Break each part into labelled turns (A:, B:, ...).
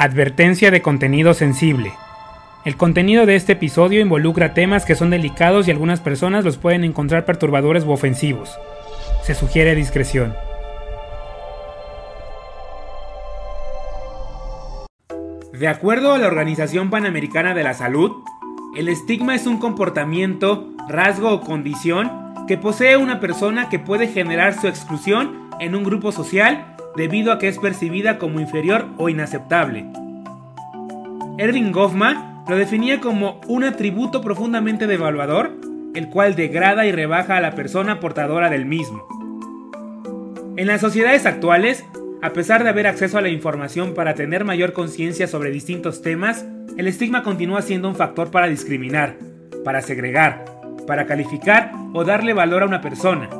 A: Advertencia de contenido sensible. El contenido de este episodio involucra temas que son delicados y algunas personas los pueden encontrar perturbadores u ofensivos. Se sugiere discreción. De acuerdo a la Organización Panamericana de la Salud, el estigma es un comportamiento, rasgo o condición que posee una persona que puede generar su exclusión en un grupo social debido a que es percibida como inferior o inaceptable. Erving Goffman lo definía como un atributo profundamente devaluador, el cual degrada y rebaja a la persona portadora del mismo. En las sociedades actuales, a pesar de haber acceso a la información para tener mayor conciencia sobre distintos temas, el estigma continúa siendo un factor para discriminar, para segregar, para calificar o darle valor a una persona.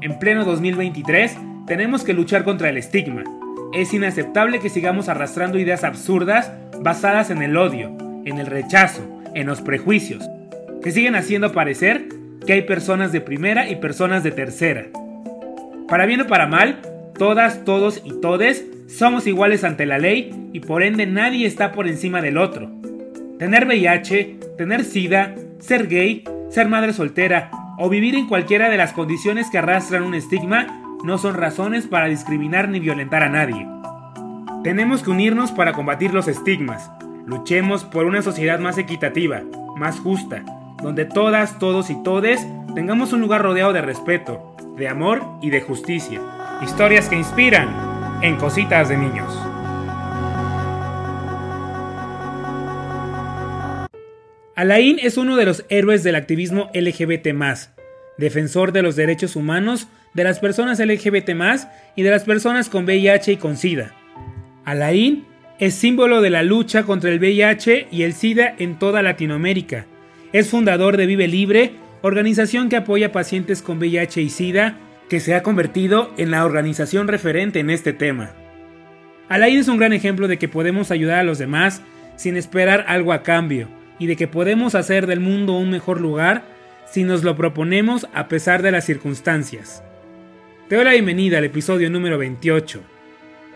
A: En pleno 2023, tenemos que luchar contra el estigma. Es inaceptable que sigamos arrastrando ideas absurdas basadas en el odio, en el rechazo, en los prejuicios, que siguen haciendo parecer que hay personas de primera y personas de tercera. Para bien o para mal, todas, todos y todes somos iguales ante la ley y por ende nadie está por encima del otro. Tener VIH, tener SIDA, ser gay, ser madre soltera o vivir en cualquiera de las condiciones que arrastran un estigma no son razones para discriminar ni violentar a nadie. Tenemos que unirnos para combatir los estigmas. Luchemos por una sociedad más equitativa, más justa, donde todas, todos y todes tengamos un lugar rodeado de respeto, de amor y de justicia. Historias que inspiran en Cositas de Niños. Alain es uno de los héroes del activismo LGBT, defensor de los derechos humanos de las personas LGBT y de las personas con VIH y con SIDA. Alain es símbolo de la lucha contra el VIH y el SIDA en toda Latinoamérica. Es fundador de Vive Libre, organización que apoya pacientes con VIH y SIDA, que se ha convertido en la organización referente en este tema. Alain es un gran ejemplo de que podemos ayudar a los demás sin esperar algo a cambio y de que podemos hacer del mundo un mejor lugar si nos lo proponemos a pesar de las circunstancias. Te doy la bienvenida al episodio número 28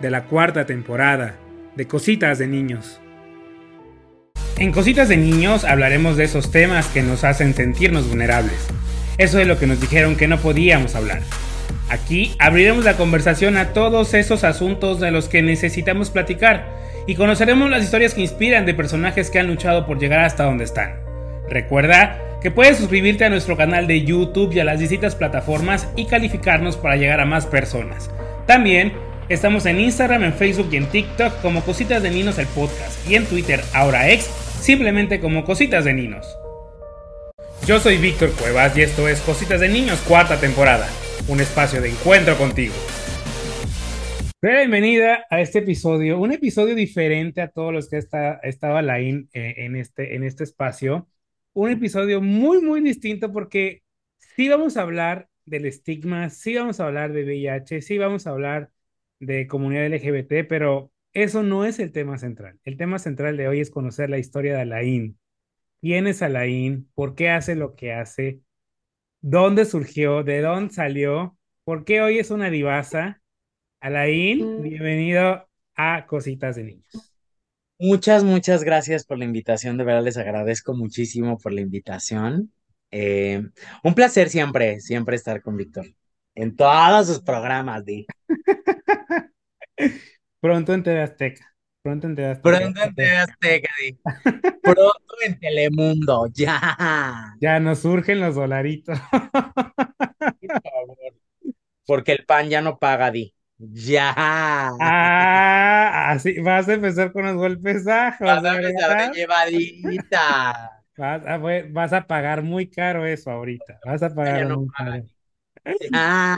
A: de la cuarta temporada de Cositas de Niños. En Cositas de Niños hablaremos de esos temas que nos hacen sentirnos vulnerables. Eso es lo que nos dijeron que no podíamos hablar. Aquí abriremos la conversación a todos esos asuntos de los que necesitamos platicar y conoceremos las historias que inspiran de personajes que han luchado por llegar hasta donde están. Recuerda que puedes suscribirte a nuestro canal de YouTube y a las distintas plataformas y calificarnos para llegar a más personas. También estamos en Instagram, en Facebook y en TikTok como Cositas de Ninos el podcast y en Twitter, ahora ex, simplemente como Cositas de Ninos. Yo soy Víctor Cuevas y esto es Cositas de Niños cuarta temporada, un espacio de encuentro contigo. Bienvenida a este episodio, un episodio diferente a todos los que ha estado Alain eh, en, este, en este espacio un episodio muy, muy distinto porque sí vamos a hablar del estigma, sí vamos a hablar de VIH, sí vamos a hablar de comunidad LGBT, pero eso no es el tema central. El tema central de hoy es conocer la historia de Alain. ¿Quién es Alain? ¿Por qué hace lo que hace? ¿Dónde surgió? ¿De dónde salió? ¿Por qué hoy es una divasa? Alain, bienvenido a Cositas de Niños.
B: Muchas, muchas gracias por la invitación. De verdad les agradezco muchísimo por la invitación. Eh, un placer siempre, siempre estar con Víctor. En todos sus programas, Di.
A: Pronto en TV Azteca. Pronto en TV
B: Azteca. Pronto en TV Azteca, Di. Pronto en Telemundo, ya.
A: Ya nos surgen los dolaritos.
B: Porque el pan ya no paga, Di. Ya.
A: Ah, así vas a empezar con los golpes bajos.
B: Vas a empezar de llevadita.
A: Vas a, pagar muy caro eso ahorita. Vas a pagar muy caro.
B: Ah.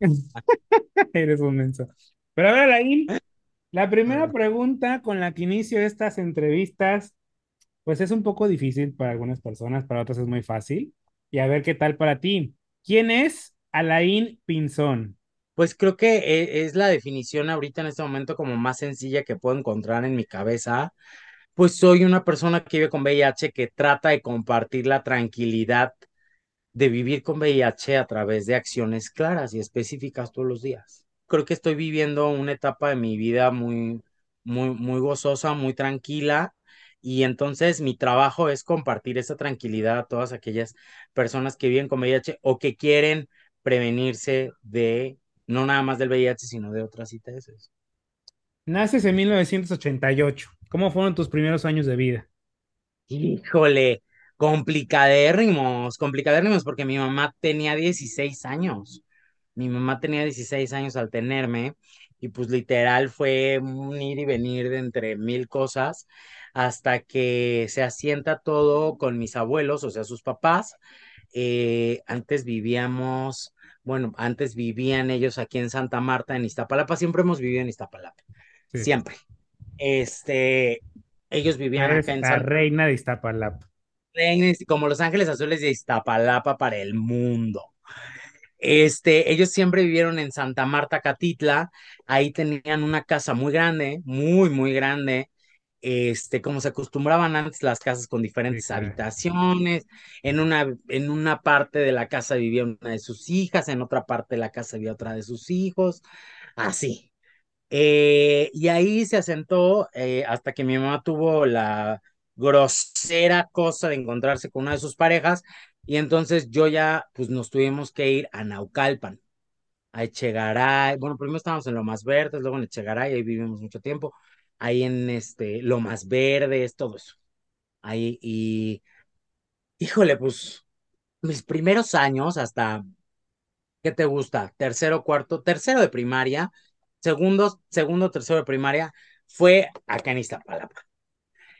A: Eres un menso. Pero a ver, ahí, la primera pregunta con la que inicio estas entrevistas, pues es un poco difícil para algunas personas, para otras es muy fácil. Y a ver qué tal para ti. ¿Quién es Alain Pinzón?
B: Pues creo que e, es la definición ahorita en este momento como más sencilla que puedo encontrar en mi cabeza. Pues soy una persona que vive con VIH que trata de compartir la tranquilidad de vivir con VIH a través de acciones claras y específicas todos los días. Creo que estoy viviendo una etapa de mi vida muy, muy, muy gozosa, muy tranquila. Y entonces mi trabajo es compartir esa tranquilidad a todas aquellas personas que viven con VIH o que quieren prevenirse de, no nada más del VIH, sino de otras ITS.
A: Naces en 1988. ¿Cómo fueron tus primeros años de vida?
B: Híjole, complicadérrimos, complicadérrimos porque mi mamá tenía 16 años. Mi mamá tenía 16 años al tenerme y pues literal fue un ir y venir de entre mil cosas hasta que se asienta todo con mis abuelos, o sea, sus papás. Eh, antes vivíamos, bueno, antes vivían ellos aquí en Santa Marta, en Iztapalapa, siempre hemos vivido en Iztapalapa,
A: Sí.
B: siempre. Este, ellos vivían acá en
A: la
B: Santa
A: reina de Iztapalapa.
B: como Los Ángeles Azules de Iztapalapa para el mundo. Este, ellos siempre vivieron en Santa Marta, Catitla. Ahí tenían una casa muy grande, muy, muy grande. Este, como se acostumbraban antes las casas con diferentes habitaciones. En una, en una parte de la casa vivía una de sus hijas, en otra parte de la casa vivía otra de sus hijos. Así. Eh, y ahí se asentó eh, hasta que mi mamá tuvo la grosera cosa de encontrarse con una de sus parejas y entonces yo ya, pues nos tuvimos que ir a Naucalpan, a Echegaray. Bueno, primero estábamos en Lomas Verdes, luego en Echegaray, ahí vivimos mucho tiempo. Ahí en este, Lomas Verdes, todo eso. Ahí, y híjole, pues mis primeros años, hasta, ¿qué te gusta? Tercero, cuarto, tercero de primaria, segundo, segundo, tercero de primaria, fue acá en Iztapalapa.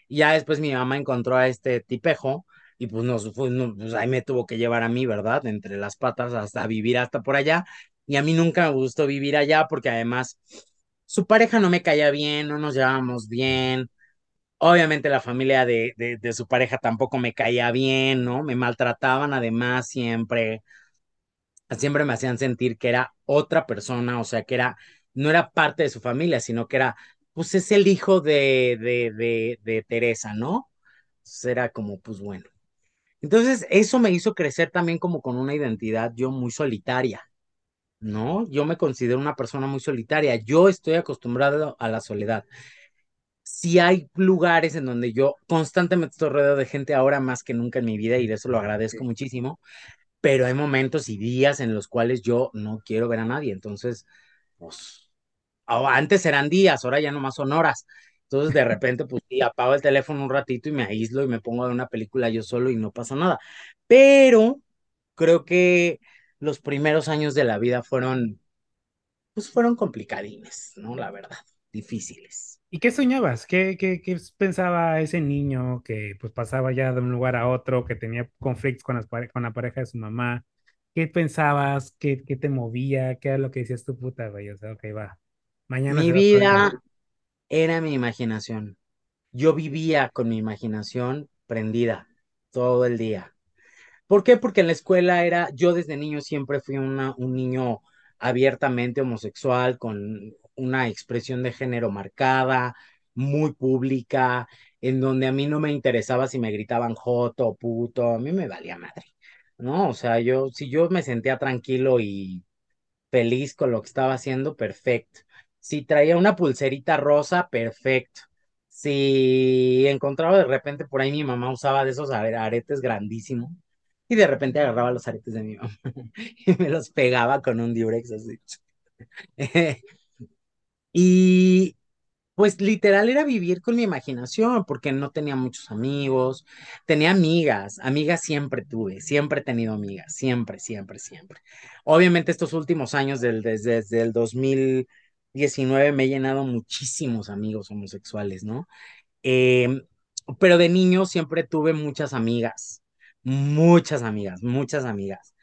B: Y ya después mi mamá encontró a este tipejo y pues, nos, pues, no, pues ahí me tuvo que llevar a mí, ¿verdad? Entre las patas hasta vivir hasta por allá. Y a mí nunca me gustó vivir allá porque además su pareja no me caía bien, no nos llevábamos bien. Obviamente la familia de, de, su pareja tampoco me caía bien, ¿no? Me maltrataban además siempre. Siempre me hacían sentir que era otra persona, o sea, que era, no era parte de su familia, sino que era, pues es el hijo de, de, de, de Teresa, ¿no? Entonces era como, pues bueno. Entonces, eso me hizo crecer también como con una identidad yo muy solitaria, ¿no? Yo me considero una persona muy solitaria. Yo estoy acostumbrado a la soledad. Si hay lugares en donde yo constantemente estoy rodeado de gente ahora más que nunca en mi vida y de eso lo agradezco muchísimo, pero hay momentos y días en los cuales yo no quiero ver a nadie. Entonces, pues, antes eran días, ahora ya nomás son horas. Entonces, de repente, pues sí, apago el teléfono un ratito y me aíslo y me pongo a ver una película yo solo y no pasa nada. Pero creo que los primeros años de la vida fueron, pues fueron complicadines, ¿no? La verdad, difíciles.
A: ¿Y qué soñabas? ¿Qué, qué, qué pensaba ese niño que pues pasaba ya de un lugar a otro, que tenía conflictos con, las con la pareja de su mamá? ¿Qué pensabas? ¿Qué, qué te movía? ¿Qué era lo que decías tu puta, güey? O sea, ok, va. Mañana
B: Mi vida era mi imaginación. Yo vivía con mi imaginación prendida todo el día. ¿Por qué? Porque en la escuela era, yo desde niño siempre fui un niño abiertamente homosexual, con una expresión de género marcada, muy pública, en donde a mí no me interesaba si me gritaban joto puto, a mí me valía madre, ¿no? O sea, yo, si yo me sentía tranquilo y feliz con lo que estaba haciendo, perfecto. Si traía una pulserita rosa, perfecto. Si encontraba de repente por ahí mi mamá usaba de esos are- aretes grandísimos y de repente agarraba los aretes de mi mamá y me los pegaba con un diurex así. Y pues literal era vivir con mi imaginación, porque no tenía muchos amigos, tenía amigas, amigas siempre tuve, siempre he tenido amigas, siempre, siempre, siempre. Obviamente estos últimos años, del, desde, desde el 2019, me he llenado muchísimos amigos homosexuales, ¿no? Eh, pero de niño siempre tuve muchas amigas, muchas amigas, muchas amigas,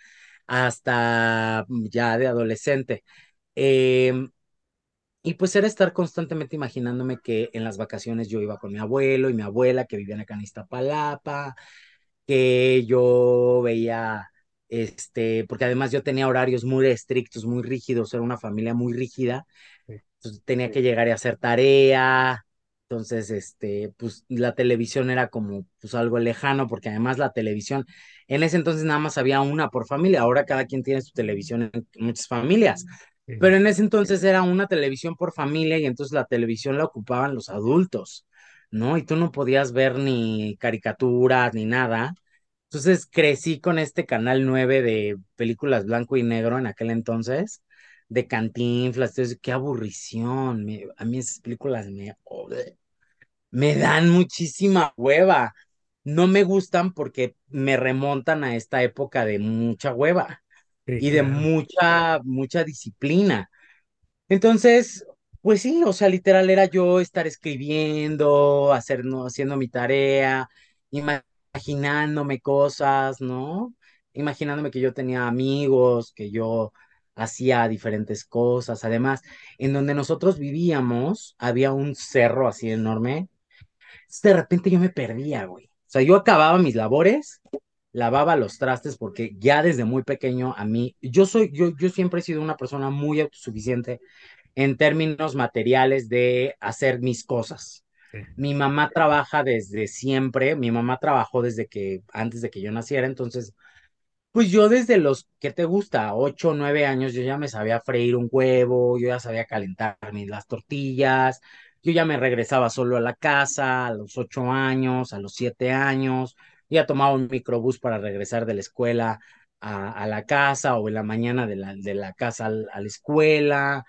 B: hasta ya de adolescente. Eh, y pues era estar constantemente imaginándome que en las vacaciones yo iba con mi abuelo y mi abuela que vivían acá en Iztapalapa, que yo veía, este, porque además yo tenía horarios muy estrictos, muy rígidos, era una familia muy rígida, entonces tenía que llegar y hacer tarea, entonces, este, pues la televisión era como, pues algo lejano, porque además la televisión, en ese entonces nada más había una por familia, ahora cada quien tiene su televisión en muchas familias. Pero en ese entonces era una televisión por familia y entonces la televisión la ocupaban los adultos, ¿no? Y tú no podías ver ni caricaturas ni nada. Entonces crecí con este canal 9 de películas blanco y negro en aquel entonces, de Cantinflas, entonces, qué aburrición. me- a mí esas películas me, me dan muchísima hueva. No me gustan porque me remontan a esta época de mucha hueva
A: sí,
B: y de
A: claro.
B: mucha, mucha disciplina. Entonces, pues sí, o sea, literal era yo estar escribiendo, hacer, ¿no? haciendo mi tarea, imaginándome cosas, ¿no? Imaginándome que yo tenía amigos, que yo hacía diferentes cosas. Además, en donde nosotros vivíamos, había un cerro así enorme. De repente yo me perdía, güey. O sea, yo acababa mis labores, lavaba los trastes, porque ya desde muy pequeño a mí, yo soy, yo, yo siempre he sido una persona muy autosuficiente en términos materiales de hacer mis cosas.
A: Sí.
B: Mi mamá trabaja desde siempre, mi mamá trabajó desde que, antes de que yo naciera, entonces, pues yo desde los, ¿qué te gusta? Ocho, nueve años, yo ya me sabía freír un huevo, yo ya sabía calentarme las tortillas, yo ya me regresaba solo a la casa a los ocho años, a los siete años, ya tomaba un microbús para regresar de la escuela a, la casa o en la mañana de la, de la casa a la escuela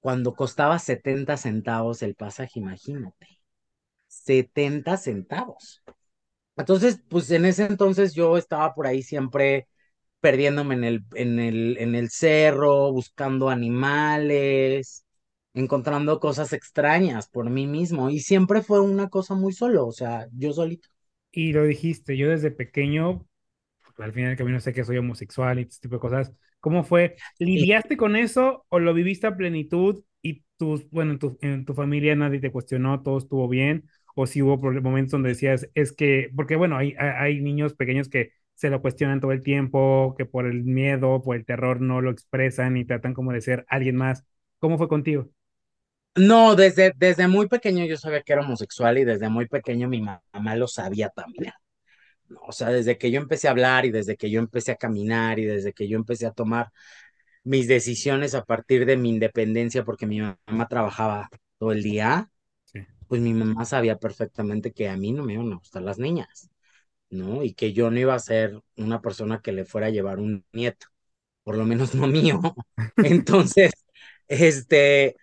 B: cuando costaba 70 centavos el pasaje, imagínate, 70 centavos. Entonces, pues en ese entonces yo estaba por ahí siempre perdiéndome en el, en el, en el cerro, buscando animales, encontrando cosas extrañas por mí mismo. Y siempre fue una cosa muy solo, o sea, yo solito.
A: Y lo dijiste, yo desde pequeño, al final del camino sé que soy homosexual y este tipo de cosas. ¿Cómo fue? ¿Lidiaste con eso o lo viviste a plenitud y tus, bueno, en tu, en tu familia nadie te cuestionó, todo estuvo bien? ¿O si hubo momentos donde decías, es que, porque bueno, hay, hay niños pequeños que se lo cuestionan todo el tiempo, que por el miedo, por el terror no lo expresan y tratan como de ser alguien más. ¿Cómo fue contigo?
B: No, desde, desde muy pequeño yo sabía que era homosexual y desde muy pequeño mi ma- mamá lo sabía también. O sea, desde que yo empecé a hablar y desde que yo empecé a caminar y desde que yo empecé a tomar mis decisiones a partir de mi independencia, porque mi mamá trabajaba todo el día. Pues mi mamá sabía perfectamente que a mí no me iban a gustar las niñas, ¿no? Y que yo no iba a ser una persona que le fuera a llevar un nieto, por lo menos no mío. Entonces, este,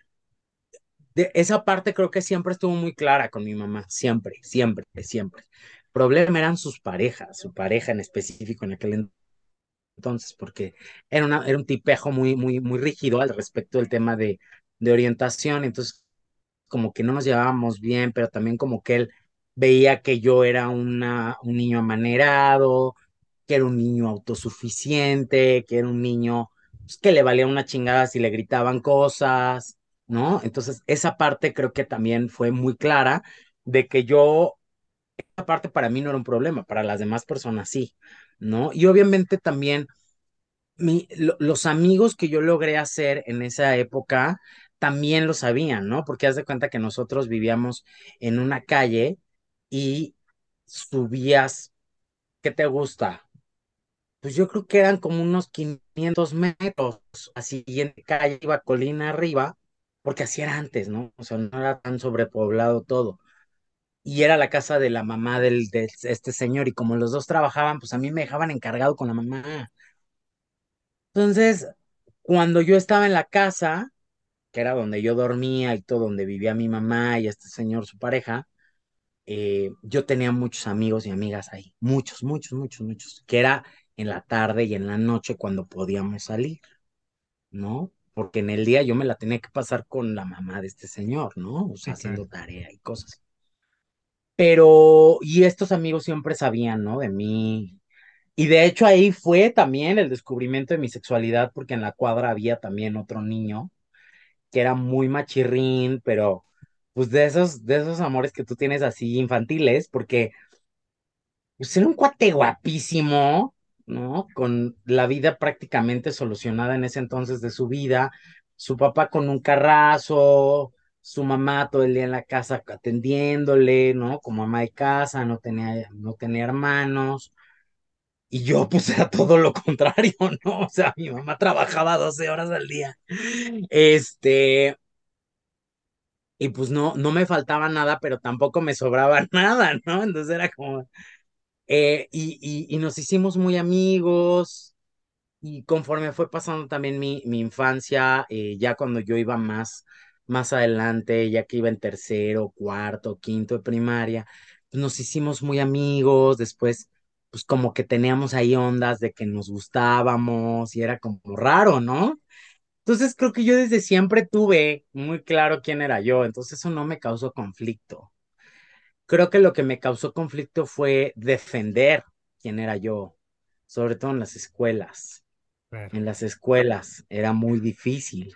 B: de esa parte creo que siempre estuvo muy clara con mi mamá, siempre, siempre, siempre. El problema eran sus parejas, su pareja en específico en aquel entonces, porque era, una, era un tipejo muy, muy, muy rígido al respecto del tema de, de orientación, entonces como que no nos llevábamos bien, pero también como que él veía que yo era una, un niño amanerado, que era un niño autosuficiente, que era un niño pues, que le valía una chingada si le gritaban cosas, ¿no? Entonces, esa parte creo que también fue muy clara de que yo, esa parte para mí no era un problema, para las demás personas sí, ¿no? Y obviamente también mi, lo- los amigos que yo logré hacer en esa época también lo sabían, ¿no? Porque haz de cuenta que nosotros vivíamos en una calle y subías, ¿qué te gusta? Pues yo creo que eran como unos 500 metros, así en calle iba colina arriba, porque así era antes, ¿no? O sea, no era tan sobrepoblado todo. Y era la casa de la mamá del, de este señor, y como los dos trabajaban, pues a mí me dejaban encargado con la mamá. Entonces, cuando yo estaba en la casa, que era donde yo dormía y todo, donde vivía mi mamá y este señor, su pareja, eh, yo tenía muchos amigos y amigas ahí, muchos, muchos, muchos, muchos, que era en la tarde y en la noche cuando podíamos salir, ¿no? Porque en el día yo me la tenía que pasar con la mamá de este señor, ¿no? O sea,
A: Sí, claro.
B: haciendo tarea y cosas. Pero, y estos amigos siempre sabían, ¿no? De mí. Y de hecho ahí fue también el descubrimiento de mi sexualidad, porque en la cuadra había también otro niño que era muy machirrín, pero pues de esos, de esos amores que tú tienes así infantiles, porque pues era un cuate guapísimo, ¿no? Con la vida prácticamente solucionada en ese entonces de su vida, su papá con un carrazo, su mamá todo el día en la casa atendiéndole, ¿no? Como ama de casa, no tenía, no tenía hermanos. Y yo pues era todo lo contrario, ¿no? O sea, mi mamá trabajaba 12 horas al día. Este, y pues no, no me faltaba nada, pero tampoco me sobraba nada, ¿no? Entonces era como, eh, y, y, nos hicimos muy amigos, y conforme fue pasando también mi, mi infancia, eh, ya cuando yo iba más, más adelante, ya que iba en tercero, cuarto, quinto de primaria, pues nos hicimos muy amigos, después pues como que teníamos ahí ondas de que nos gustábamos y era como raro, ¿no? Entonces creo que yo desde siempre tuve muy claro quién era yo, entonces eso no me causó conflicto. Creo que lo que me causó conflicto fue defender quién era yo, sobre todo en las escuelas.
A: Claro,
B: En las escuelas era muy difícil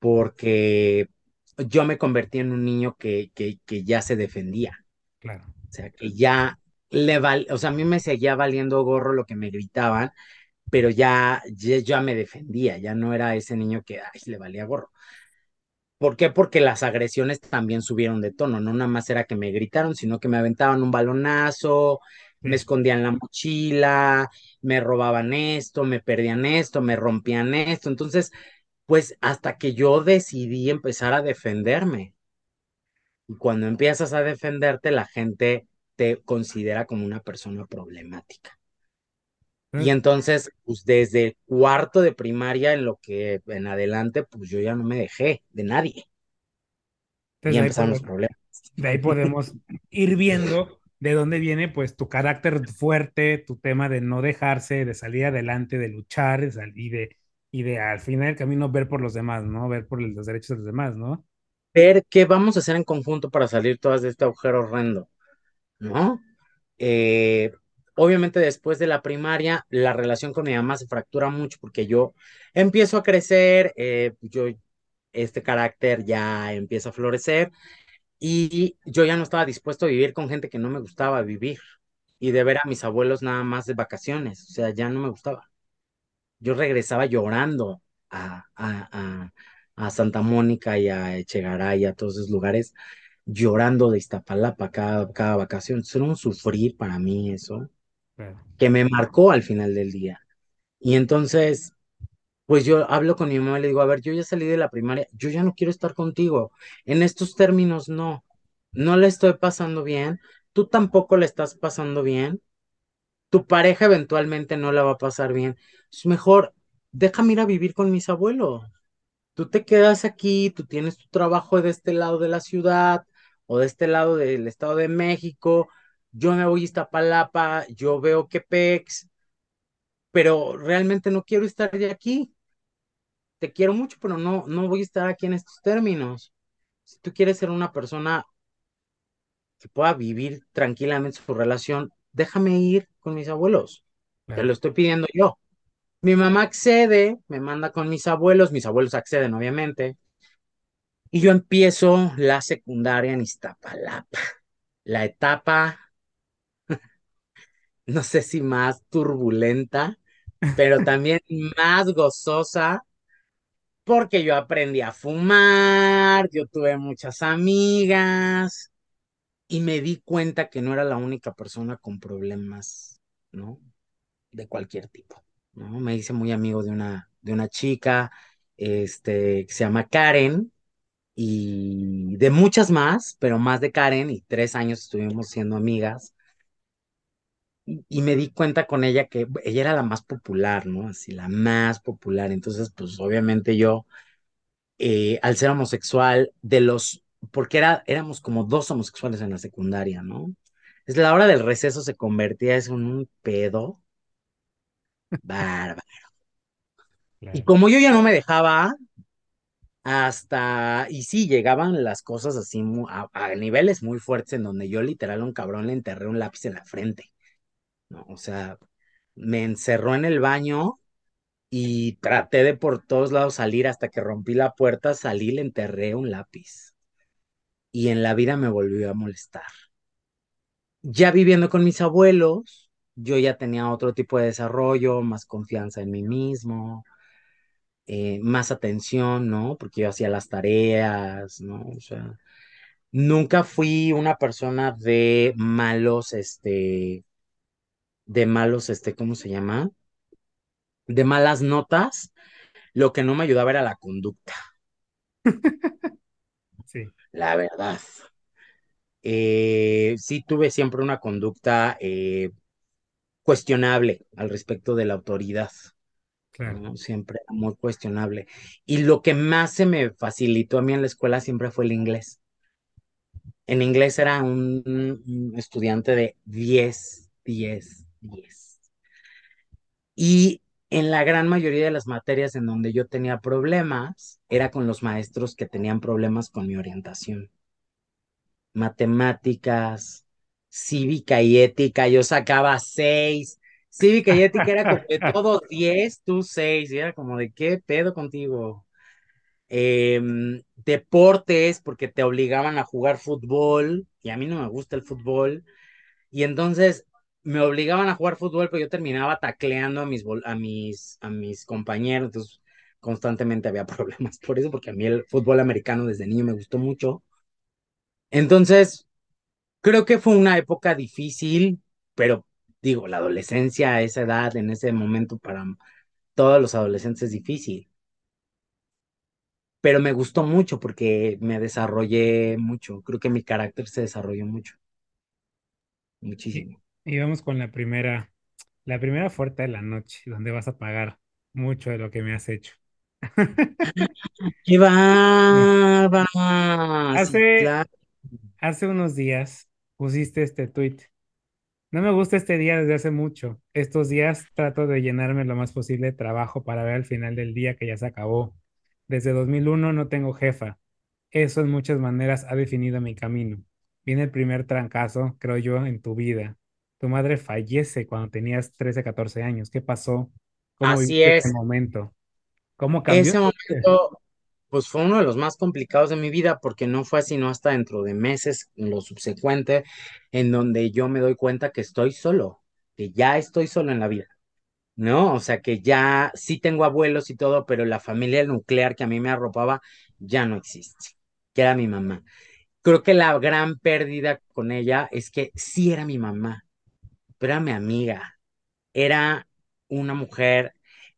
B: porque yo me convertí en un niño que, que, que ya se defendía,
A: claro.
B: o sea, que ya le val, o sea, a mí me seguía valiendo gorro lo que me gritaban, pero ya, ya, ya me defendía, ya no era ese niño que, ay, le valía gorro. ¿Por qué? Porque las agresiones también subieron de tono, no nada más era que me gritaron, sino que me aventaban un balonazo, me escondían la mochila, me robaban esto, me perdían esto, me rompían esto. Entonces, pues hasta que yo decidí empezar a defenderme. Y cuando empiezas a defenderte, la gente te considera como una persona problemática. Y
A: Entonces,
B: pues desde cuarto de primaria en lo que en adelante, pues yo ya no me dejé de nadie. Y
A: entonces ahí
B: empezaron los problemas.
A: de ahí podemos ir viendo de dónde viene pues tu carácter fuerte, tu tema de no dejarse, de salir adelante, de luchar y de, y de al final del camino ver por los demás, ¿no? Ver por los derechos de los demás, ¿no?
B: ver qué vamos a hacer en conjunto para salir todas de este agujero horrendo, ¿no? Eh, obviamente después de la primaria, la relación con mi mamá se fractura mucho porque yo empiezo a crecer, eh, yo, este carácter ya empieza a florecer y yo ya no estaba dispuesto a vivir con gente que no me gustaba vivir y de ver a mis abuelos nada más de vacaciones, o sea, ya no me gustaba. Yo regresaba llorando a, a, a, a Santa Mónica y a Echegaray, a todos esos lugares llorando de Iztapalapa cada, cada vacación. Era un sufrir para mí eso, que me marcó al final del día. Y entonces, pues yo hablo con mi mamá y le digo, a ver, yo ya salí de la primaria, yo ya no quiero estar contigo. En estos términos, no, no le estoy pasando bien, tú tampoco le estás pasando bien, tu pareja eventualmente no la va a pasar bien. Es mejor, déjame ir a vivir con mis abuelos. Tú te quedas aquí, tú tienes tu trabajo de este lado de la ciudad o de este lado del Estado de México, yo me voy a Iztapalapa, yo veo que pex, pero realmente no quiero estar de aquí. Te quiero mucho, pero no, no voy a estar aquí en estos términos. Si tú quieres ser una persona que pueda vivir tranquilamente su relación, déjame ir con mis abuelos. Te lo estoy pidiendo yo. Mi mamá accede, me manda con mis abuelos, mis abuelos acceden, obviamente. Y yo empiezo la secundaria en Iztapalapa. La etapa, no sé si más turbulenta, pero también más gozosa, porque yo aprendí a fumar, yo tuve muchas amigas y me di cuenta que no era la única persona con problemas, ¿no? De cualquier tipo, ¿no? Me hice muy amigo de una, de una chica, este, que se llama Karen y de muchas más, pero más de Karen, y tres años estuvimos siendo amigas, y, y me di cuenta con ella que ella era la más popular, ¿no? Así, la más popular. Entonces, pues obviamente yo, eh, al ser homosexual, de los, porque era, éramos como dos homosexuales en la secundaria, ¿no? Es la hora del receso se convertía eso en un pedo bárbaro. Y como yo ya no me dejaba, hasta, y sí, llegaban las cosas así a, a niveles muy fuertes en donde yo literal a un cabrón le enterré un lápiz en la frente, ¿no? O sea, me encerró en el baño y traté de por todos lados salir hasta que rompí la puerta, salí, le enterré un lápiz y en la vida me volvió a molestar. Ya viviendo con mis abuelos, yo ya tenía otro tipo de desarrollo, más confianza en mí mismo, eh, más atención, ¿no? Porque yo hacía las tareas, ¿no? O sea, Nunca fui una persona de malos, este, de malos, este, ¿cómo se llama? De malas notas, lo que no me ayudaba era la conducta,
A: Sí,
B: la verdad. Eh, sí tuve siempre una conducta eh, cuestionable al respecto de la autoridad,
A: claro.
B: Siempre muy cuestionable. Y lo que más se me facilitó a mí en la escuela siempre fue el inglés. En inglés era un, un estudiante de 10, 10, 10. Y en la gran mayoría de las materias en donde yo tenía problemas, era con los maestros que tenían problemas con mi orientación. Matemáticas, cívica y ética, yo sacaba seis. Cívica y ética era como de todos 10, tú seis. Y era como de qué pedo contigo. Em, deportes, porque te obligaban a jugar fútbol, y a mí no me gusta el fútbol. Y entonces me obligaban a jugar fútbol, pero yo terminaba tacleando a mis, a mis, a mis compañeros. Entonces, constantemente había problemas por eso, porque a mí el fútbol americano desde niño me gustó mucho. Entonces, creo que fue una época difícil, pero digo, la adolescencia a esa edad, en ese momento, para todos los adolescentes es difícil. Pero me gustó mucho porque me desarrollé mucho. Creo que mi carácter se desarrolló mucho, muchísimo.
A: y vamos con la primera, la primera fuerte de la noche, donde vas a pagar mucho de lo que me has hecho.
B: ¡Qué! Sí,
A: Hace,
B: claro.
A: hace unos días pusiste este tweet. No me gusta este día desde hace mucho. Estos días trato de llenarme lo más posible de trabajo para ver al final del día que ya se acabó. Desde 2001 no tengo jefa. Eso en muchas maneras ha definido mi camino. Viene el primer trancazo, creo yo, en tu vida. Tu madre fallece cuando tenías 13, 14 años. ¿Qué pasó? ¿Cómo
B: Así
A: viviste ese
B: es.
A: momento? ¿Cómo cambió
B: Ese momento, pues fue uno de los más complicados de mi vida porque no fue así, no hasta dentro de meses, lo subsecuente, en donde yo me doy cuenta que estoy solo, que ya estoy solo en la vida, ¿no? O sea, que ya sí tengo abuelos y todo, pero la familia nuclear que a mí me arropaba ya no existe, que era mi mamá. Creo que la gran pérdida con ella es que sí era mi mamá, pero era mi amiga era una mujer,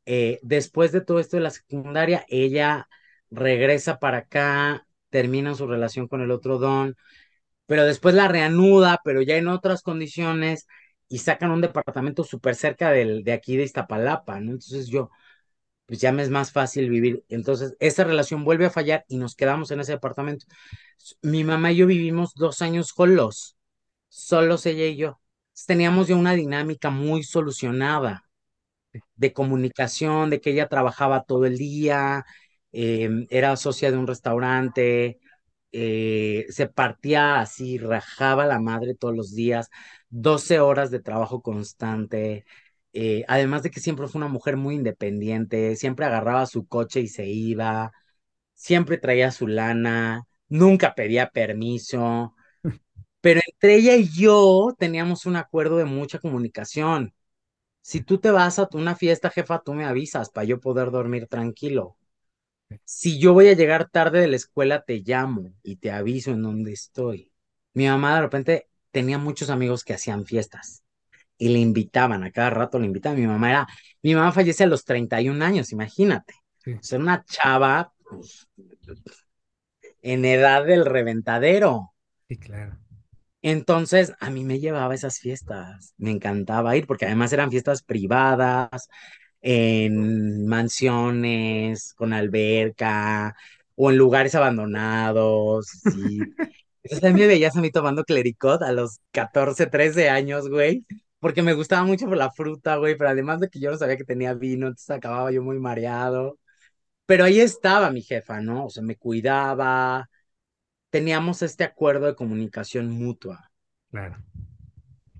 B: eh, después de todo esto de la secundaria, ella regresa para acá, termina su relación con el otro don, pero después la reanuda, pero ya en otras condiciones, y sacan un departamento súper cerca del, de aquí de Iztapalapa, ¿no? Entonces yo, pues ya me es más fácil vivir. Entonces, esa relación vuelve a fallar y nos quedamos en ese departamento. Mi mamá y yo vivimos dos años solos, solos ella y yo. Teníamos ya una dinámica muy solucionada de comunicación, de que ella trabajaba todo el día, eh, era socia de un restaurante, eh, se partía así, rajaba la madre todos los días, 12 horas de trabajo constante, eh, además de que siempre fue una mujer muy independiente, siempre agarraba su coche y se iba, siempre traía su lana, nunca pedía permiso, pero entre ella y yo teníamos un acuerdo de mucha comunicación. Si tú te vas a una fiesta, jefa, tú me avisas para yo poder dormir tranquilo. Si yo voy a llegar tarde de la escuela, te llamo y te aviso en dónde estoy. Mi mamá de repente tenía muchos amigos que hacían fiestas y le invitaban, a cada rato le invitaban. Mi mamá era, mi mamá fallece a los 31 años, imagínate.
A: Sí,
B: O sea, una chava pues, en edad del reventadero.
A: sí, claro.
B: Entonces, a mí me llevaba esas fiestas, me encantaba ir porque además eran fiestas privadas, en mansiones, con alberca, o en lugares abandonados, sí. Entonces a mí me veías a mí tomando clericot a los 14 13 años, güey, porque me gustaba mucho por la fruta, güey, pero además de que yo no sabía que tenía vino, entonces acababa yo muy mareado. Pero ahí estaba mi jefa, ¿no? O sea, me cuidaba, teníamos este acuerdo de comunicación mutua,
A: Claro.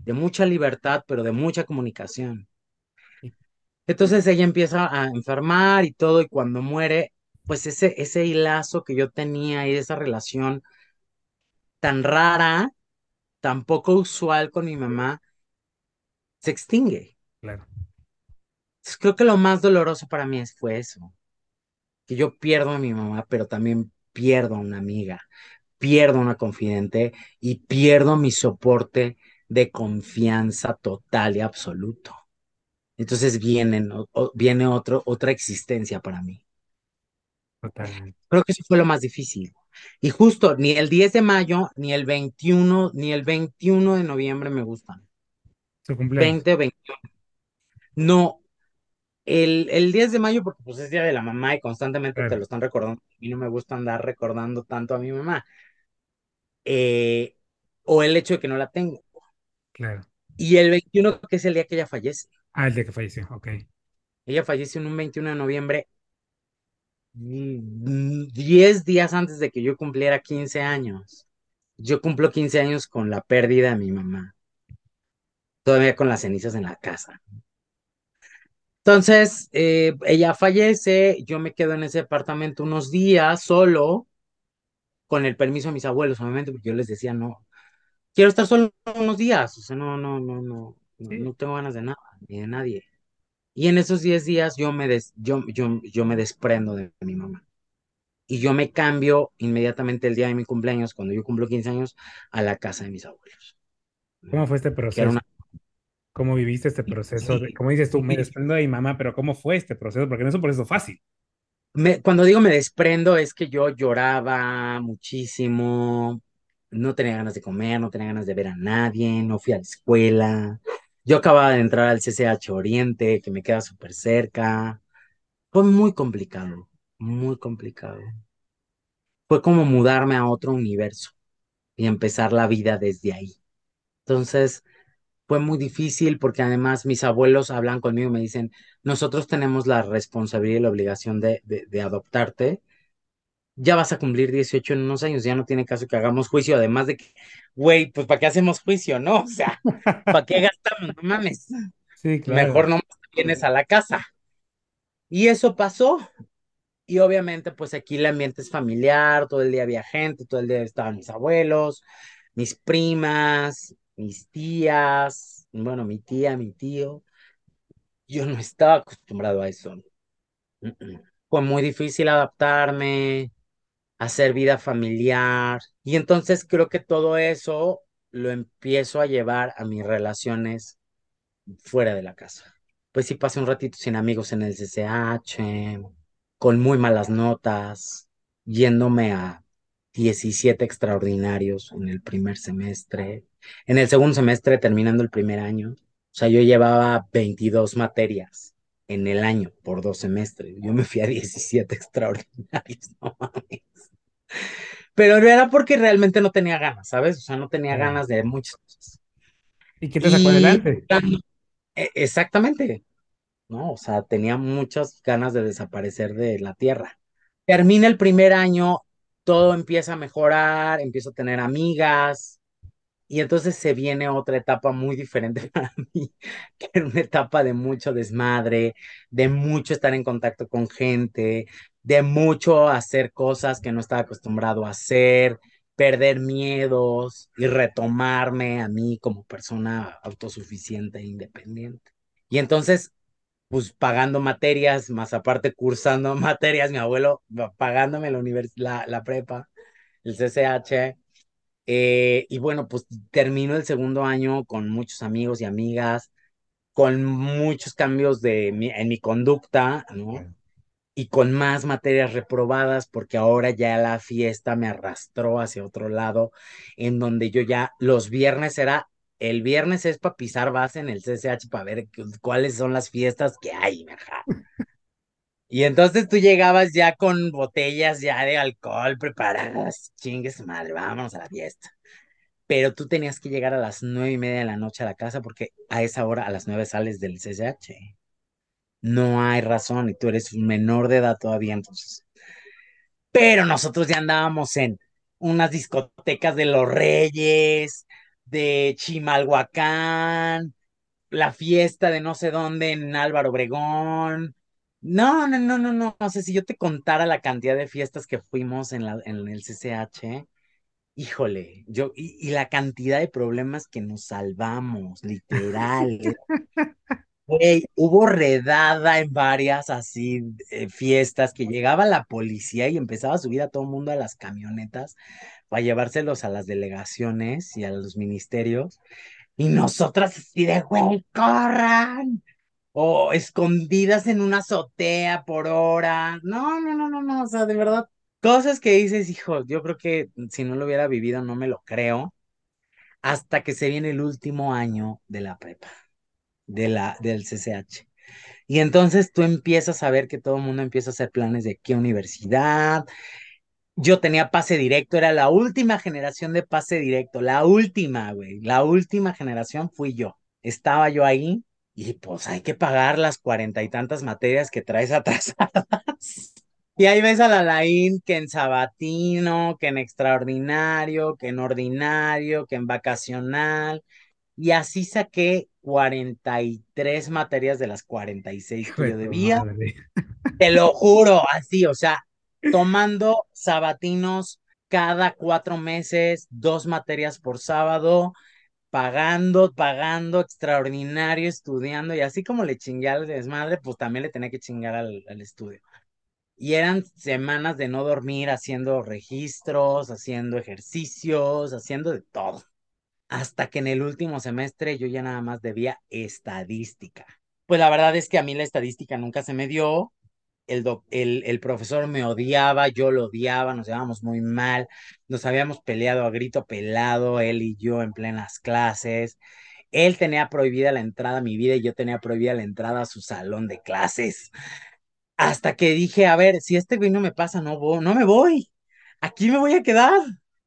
B: de mucha libertad, pero de mucha comunicación. Entonces ella empieza a enfermar y todo, y cuando muere, pues ese, ese hilazo que yo tenía y esa relación tan rara, tan poco usual con mi mamá, se extingue.
A: claro.
B: Entonces, creo que lo más doloroso para mí fue eso, que yo pierdo a mi mamá, pero también pierdo a una amiga, pierdo a una confidente y pierdo mi soporte de confianza total y absoluto. Entonces viene, viene otro, otra existencia para mí.
A: Totalmente.
B: Creo que eso fue lo más difícil. Y justo ni el 10 de mayo, ni el 21, ni el 21 de noviembre me gustan.
A: Su cumpleaños.
B: 20 o 21. No, el, el 10 de mayo, porque pues es día de la mamá y constantemente te lo están recordando. A mí no me gusta andar recordando tanto a mi mamá. Eh, o el hecho de que no la tengo.
A: Claro.
B: Y el 21, que es el día que ella fallece.
A: Ah, el día que falleció, ok.
B: Ella falleció en un 21 de noviembre, 10 días antes de que yo cumpliera 15 años. Yo cumplo 15 años con la pérdida de mi mamá. Todavía con las cenizas en la casa. Entonces, eh, ella fallece, yo me quedo en ese departamento unos días solo, con el permiso de mis abuelos, obviamente, porque yo les decía, no, quiero estar solo unos días, o sea, no, no, no, no, no, tengo ganas de nada, ni de nadie. Y en esos 10 días yo me, des, yo, yo, yo me desprendo de mi mamá. Y yo me cambio inmediatamente el día de mi cumpleaños, cuando yo cumplo 15 años, a la casa de mis abuelos.
A: ¿Cómo fue este proceso? ¿Cómo viviste este proceso? como dices tú, me desprendo de mi mamá, pero ¿cómo fue este proceso? Porque no es un proceso fácil.
B: Me, cuando digo me desprendo es que yo lloraba muchísimo, no tenía ganas de comer, no tenía ganas de ver a nadie, no fui a la escuela. Yo acababa de entrar al CCH Oriente, que me queda súper cerca. Fue muy complicado, muy complicado. Fue como mudarme a otro universo y empezar la vida desde ahí. Entonces, fue muy difícil porque además mis abuelos hablan conmigo y me dicen, nosotros tenemos la responsabilidad y la obligación de, de, adoptarte. Ya vas a cumplir 18 en unos años, ya no tiene caso que hagamos juicio, además de que, güey, pues ¿para qué hacemos juicio, no? O sea, ¿para qué gastamos? No mames.
A: Sí, claro.
B: Mejor no vienes a la casa. Y eso pasó. Y obviamente, pues aquí el ambiente es familiar, todo el día había gente, todo el día estaban mis abuelos, mis primas, mis tías, bueno, mi tía, mi tío. Yo no estaba acostumbrado a eso. Fue muy difícil adaptarme, hacer vida familiar. Y entonces creo que todo eso lo empiezo a llevar a mis relaciones fuera de la casa. Pues sí pasé un ratito sin amigos en el CCH, con muy malas notas, yéndome a 17 extraordinarios en el primer semestre. En el segundo semestre, terminando el primer año, o sea, yo llevaba 22 materias en el año por dos semestres. Yo me fui a 17 extraordinarios, no mames. Pero era porque realmente no tenía ganas, ¿sabes? O sea, no tenía ganas de muchas cosas.
A: ¿Y qué te sacó adelante?
B: E, exactamente. ¿no? O sea, tenía muchas ganas de desaparecer de la tierra. Termina el primer año, todo empieza a mejorar, empiezo a tener amigas, y entonces se viene otra etapa muy diferente para mí, que era una etapa de mucho desmadre, de mucho estar en contacto con gente, de mucho hacer cosas que no estaba acostumbrado a hacer, perder miedos y retomarme a mí como persona autosuficiente e independiente. Y entonces pues pagando materias, más aparte cursando materias, mi abuelo pagándome la, la, la prepa, el CCH. Eh, y bueno, pues termino el segundo año con muchos amigos y amigas, con muchos cambios de en mi conducta, ¿no? Y con más materias reprobadas, porque ahora ya la fiesta me arrastró hacia otro lado, en donde yo ya los viernes era el viernes es para pisar base en el CCH para ver cuáles son las fiestas que hay, Y entonces tú llegabas ya con botellas ya de alcohol preparadas, chingues madre, vámonos a la fiesta. Pero tú tenías que llegar a las nueve y media de la noche a la casa porque a esa hora, a las nueve sales del CCH. No hay razón y tú eres menor de edad todavía entonces. Pero nosotros ya andábamos en unas discotecas de los Reyes, de Chimalhuacán, la fiesta de no sé dónde en Álvaro Obregón. No, no, no, no, no. No sé si yo te contara la cantidad de fiestas que fuimos en, la, en el CCH. Híjole, yo, y, la cantidad de problemas que nos salvamos, literal. hubo redada en varias así eh, fiestas que llegaba la policía y empezaba a subir a todo el mundo a las camionetas para llevárselos a las delegaciones y a los ministerios. Y nosotras así de, güey, corran. O escondidas en una azotea por horas. No, no, no, no, no. O sea, de verdad, cosas que dices, hijo, yo creo que si no lo hubiera vivido no me lo creo. Hasta que se viene el último año de la prepa, de la, del CCH. Y entonces tú empiezas a ver que todo el mundo empieza a hacer planes de qué universidad. Yo tenía pase directo, era la última generación de pase directo, la última, güey, la última generación fui yo. Estaba yo ahí y pues hay que pagar las cuarenta y tantas materias que traes atrasadas. Y ahí ves a la Laín que en sabatino, que en extraordinario, que en ordinario, que en vacacional. Y así saqué 43 materias de las 46
A: Hijo
B: que yo debía.
A: madre.
B: Te lo juro, así, o sea, tomando sabatinos cada cuatro meses, dos materias por sábado, pagando, pagando, extraordinario, estudiando, y así como le chingué al desmadre, pues también le tenía que chingar al, al estudio. Y eran semanas de no dormir, haciendo registros, haciendo ejercicios, haciendo de todo. Hasta que en el último semestre yo ya nada más debía estadística. Pues la verdad es que a mí la estadística nunca se me dio. El, el, el profesor me odiaba, yo lo odiaba, nos llevábamos muy mal, nos habíamos peleado a grito pelado, él y yo en plenas clases. Él tenía prohibida la entrada a mi vida y yo tenía prohibida la entrada a su salón de clases. Hasta que dije, a ver, si este güey no me pasa, no voy, no me voy. Aquí me voy a quedar.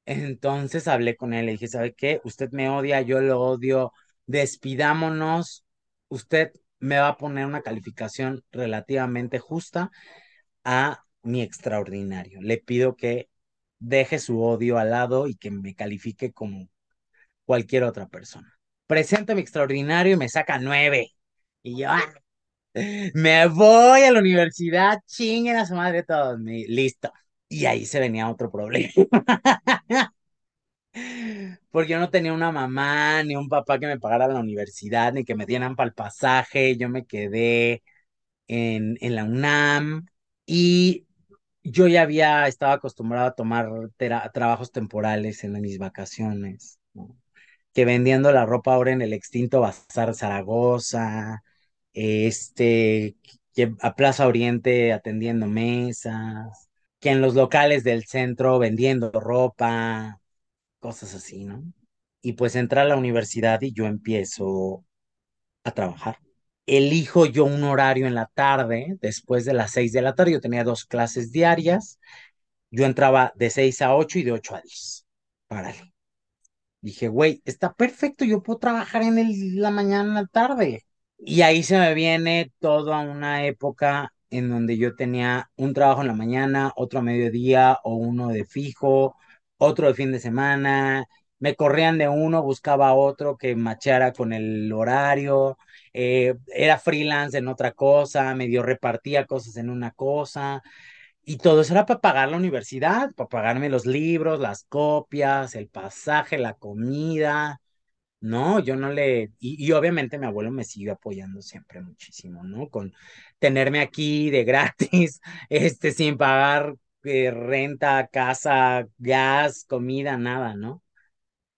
B: Entonces hablé con él, le dije, ¿sabe qué? Usted me odia, yo lo odio, despidámonos. Usted me va a poner una calificación relativamente justa a mi extraordinario. Le pido que deje su odio al lado y que me califique como cualquier otra persona. Presento mi extraordinario y me saca nueve. Y yo, ¡ah! Me voy a la universidad, chinguen a su madre todos, listo. Y ahí se venía otro problema. Porque yo no tenía una mamá ni un papá que me pagara la universidad, ni que me dieran para el pasaje. Yo me quedé en, en la UNAM y yo ya había estado acostumbrado a tomar trabajos temporales en mis vacaciones. Que vendiendo la ropa ahora en el extinto Bazar Zaragoza, este, que a Plaza Oriente atendiendo mesas, que en los locales del centro vendiendo ropa, cosas así, ¿no? Y pues entra a la universidad y yo empiezo a trabajar. Elijo yo un horario en la tarde, después de las seis de la tarde, yo tenía dos clases diarias, yo entraba de seis a ocho y de ocho a diez. Párale. Dije, güey, está perfecto, yo puedo trabajar en la mañana, la tarde. Y ahí se me viene toda una época en donde yo tenía un trabajo en la mañana, otro a mediodía o uno de fijo, otro de fin de semana. Me corrían de uno, buscaba otro que macheara con el horario. eh, era freelance en otra cosa, medio repartía cosas en una cosa. Y todo eso era para pagar la universidad, para pagarme los libros, las copias, el pasaje, la comida. No, yo no le, y, y obviamente mi abuelo me siguió apoyando siempre muchísimo, ¿no? Con tenerme aquí de gratis, este, sin pagar eh, renta, casa, gas, comida, nada, ¿no?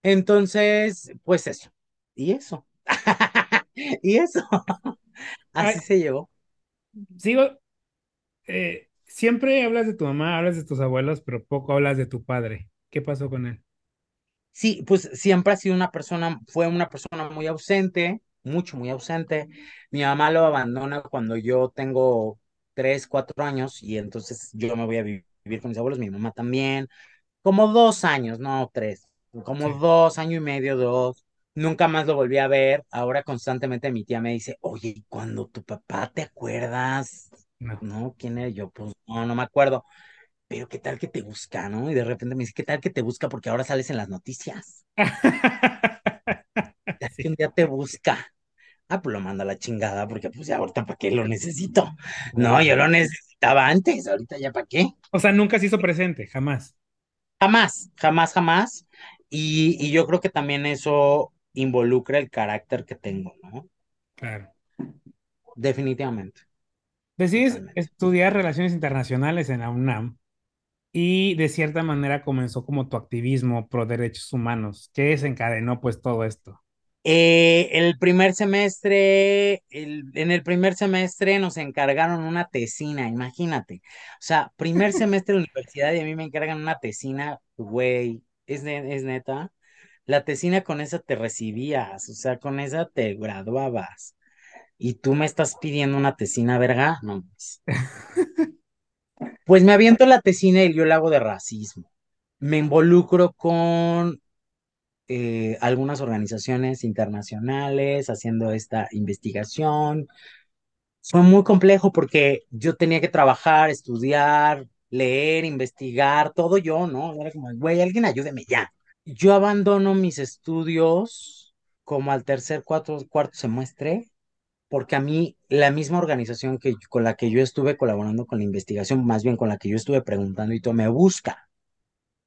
B: Entonces, pues eso, y eso, y eso,
A: Ay,
B: así se llevó.
A: sigo, eh, siempre hablas de tu mamá, hablas de tus abuelos, pero poco hablas de tu padre. ¿Qué pasó con él?
B: Sí, pues siempre ha sido una persona, fue una persona muy ausente, mucho, muy ausente. Mi mamá lo abandona cuando yo tengo tres, cuatro años y entonces yo me voy a vi- vivir con mis abuelos, mi mamá también, como dos años, no tres, como
A: Sí,
B: dos años y medio, dos. Nunca más lo volví a ver. Ahora constantemente mi tía me dice, oye, ¿y cuando tu papá te acuerdas?
A: no.
B: No, ¿quién era yo? Pues no, no me acuerdo. Pero qué tal que te busca, ¿no? Y de repente me dice, ¿qué tal que te busca? Porque ahora sales en las noticias. Que un día te busca. Ah, pues lo manda a la chingada, porque pues ya ahorita para qué lo necesito. No, yo lo necesitaba antes, ahorita ya para qué.
A: O sea, nunca se hizo presente, jamás.
B: Jamás, jamás, jamás. Y, y yo creo que también eso involucra el carácter que tengo, ¿no?
A: Claro.
B: Definitivamente,
A: Decides
B: totalmente.
A: estudiar relaciones internacionales en la UNAM y de cierta manera comenzó como tu activismo pro derechos humanos. ¿Qué desencadenó pues todo esto?
B: Eh, el primer semestre, el- en el primer semestre nos encargaron una tesina, imagínate. O sea, primer semestre de universidad y a mí me encargan una tesina, güey, es, ne- es neta. La tesina con esa te recibías, o sea, con esa te graduabas. Y tú me estás pidiendo una tesina, verga, no. pues. Pues me aviento la tesina y yo la hago de racismo. Me involucro con eh, algunas organizaciones internacionales haciendo esta investigación. Fue muy complejo porque yo tenía que trabajar, estudiar, leer, investigar, todo yo, ¿no? Era como, güey, alguien ayúdeme ya. Yo abandono mis estudios como al tercer, cuarto, cuarto semestre, porque a mí la misma organización que, con la que yo estuve colaborando con la investigación, más bien con la que yo estuve preguntando y todo, me busca.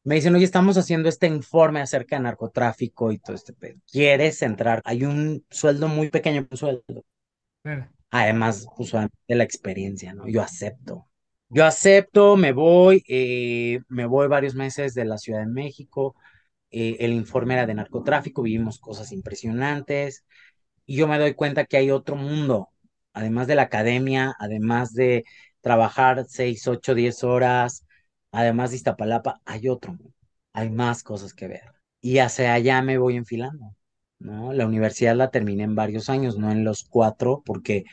B: Me dicen, oye, estamos haciendo este informe acerca de narcotráfico y todo este pedo. ¿Quieres entrar? Hay un sueldo muy pequeño, un sueldo.
A: Claro.
B: Además, usualmente la experiencia, ¿no? Yo acepto. Yo acepto, me voy, eh, me voy varios meses de la Ciudad de México. eh, el informe era de narcotráfico, vivimos cosas impresionantes y yo me doy cuenta que hay otro mundo, además de la academia, además de trabajar seis, ocho, diez horas, además de Iztapalapa, hay otro hay más cosas que ver. Y hacia allá me voy enfilando, ¿no? La universidad la terminé en varios años, no en los cuatro, porque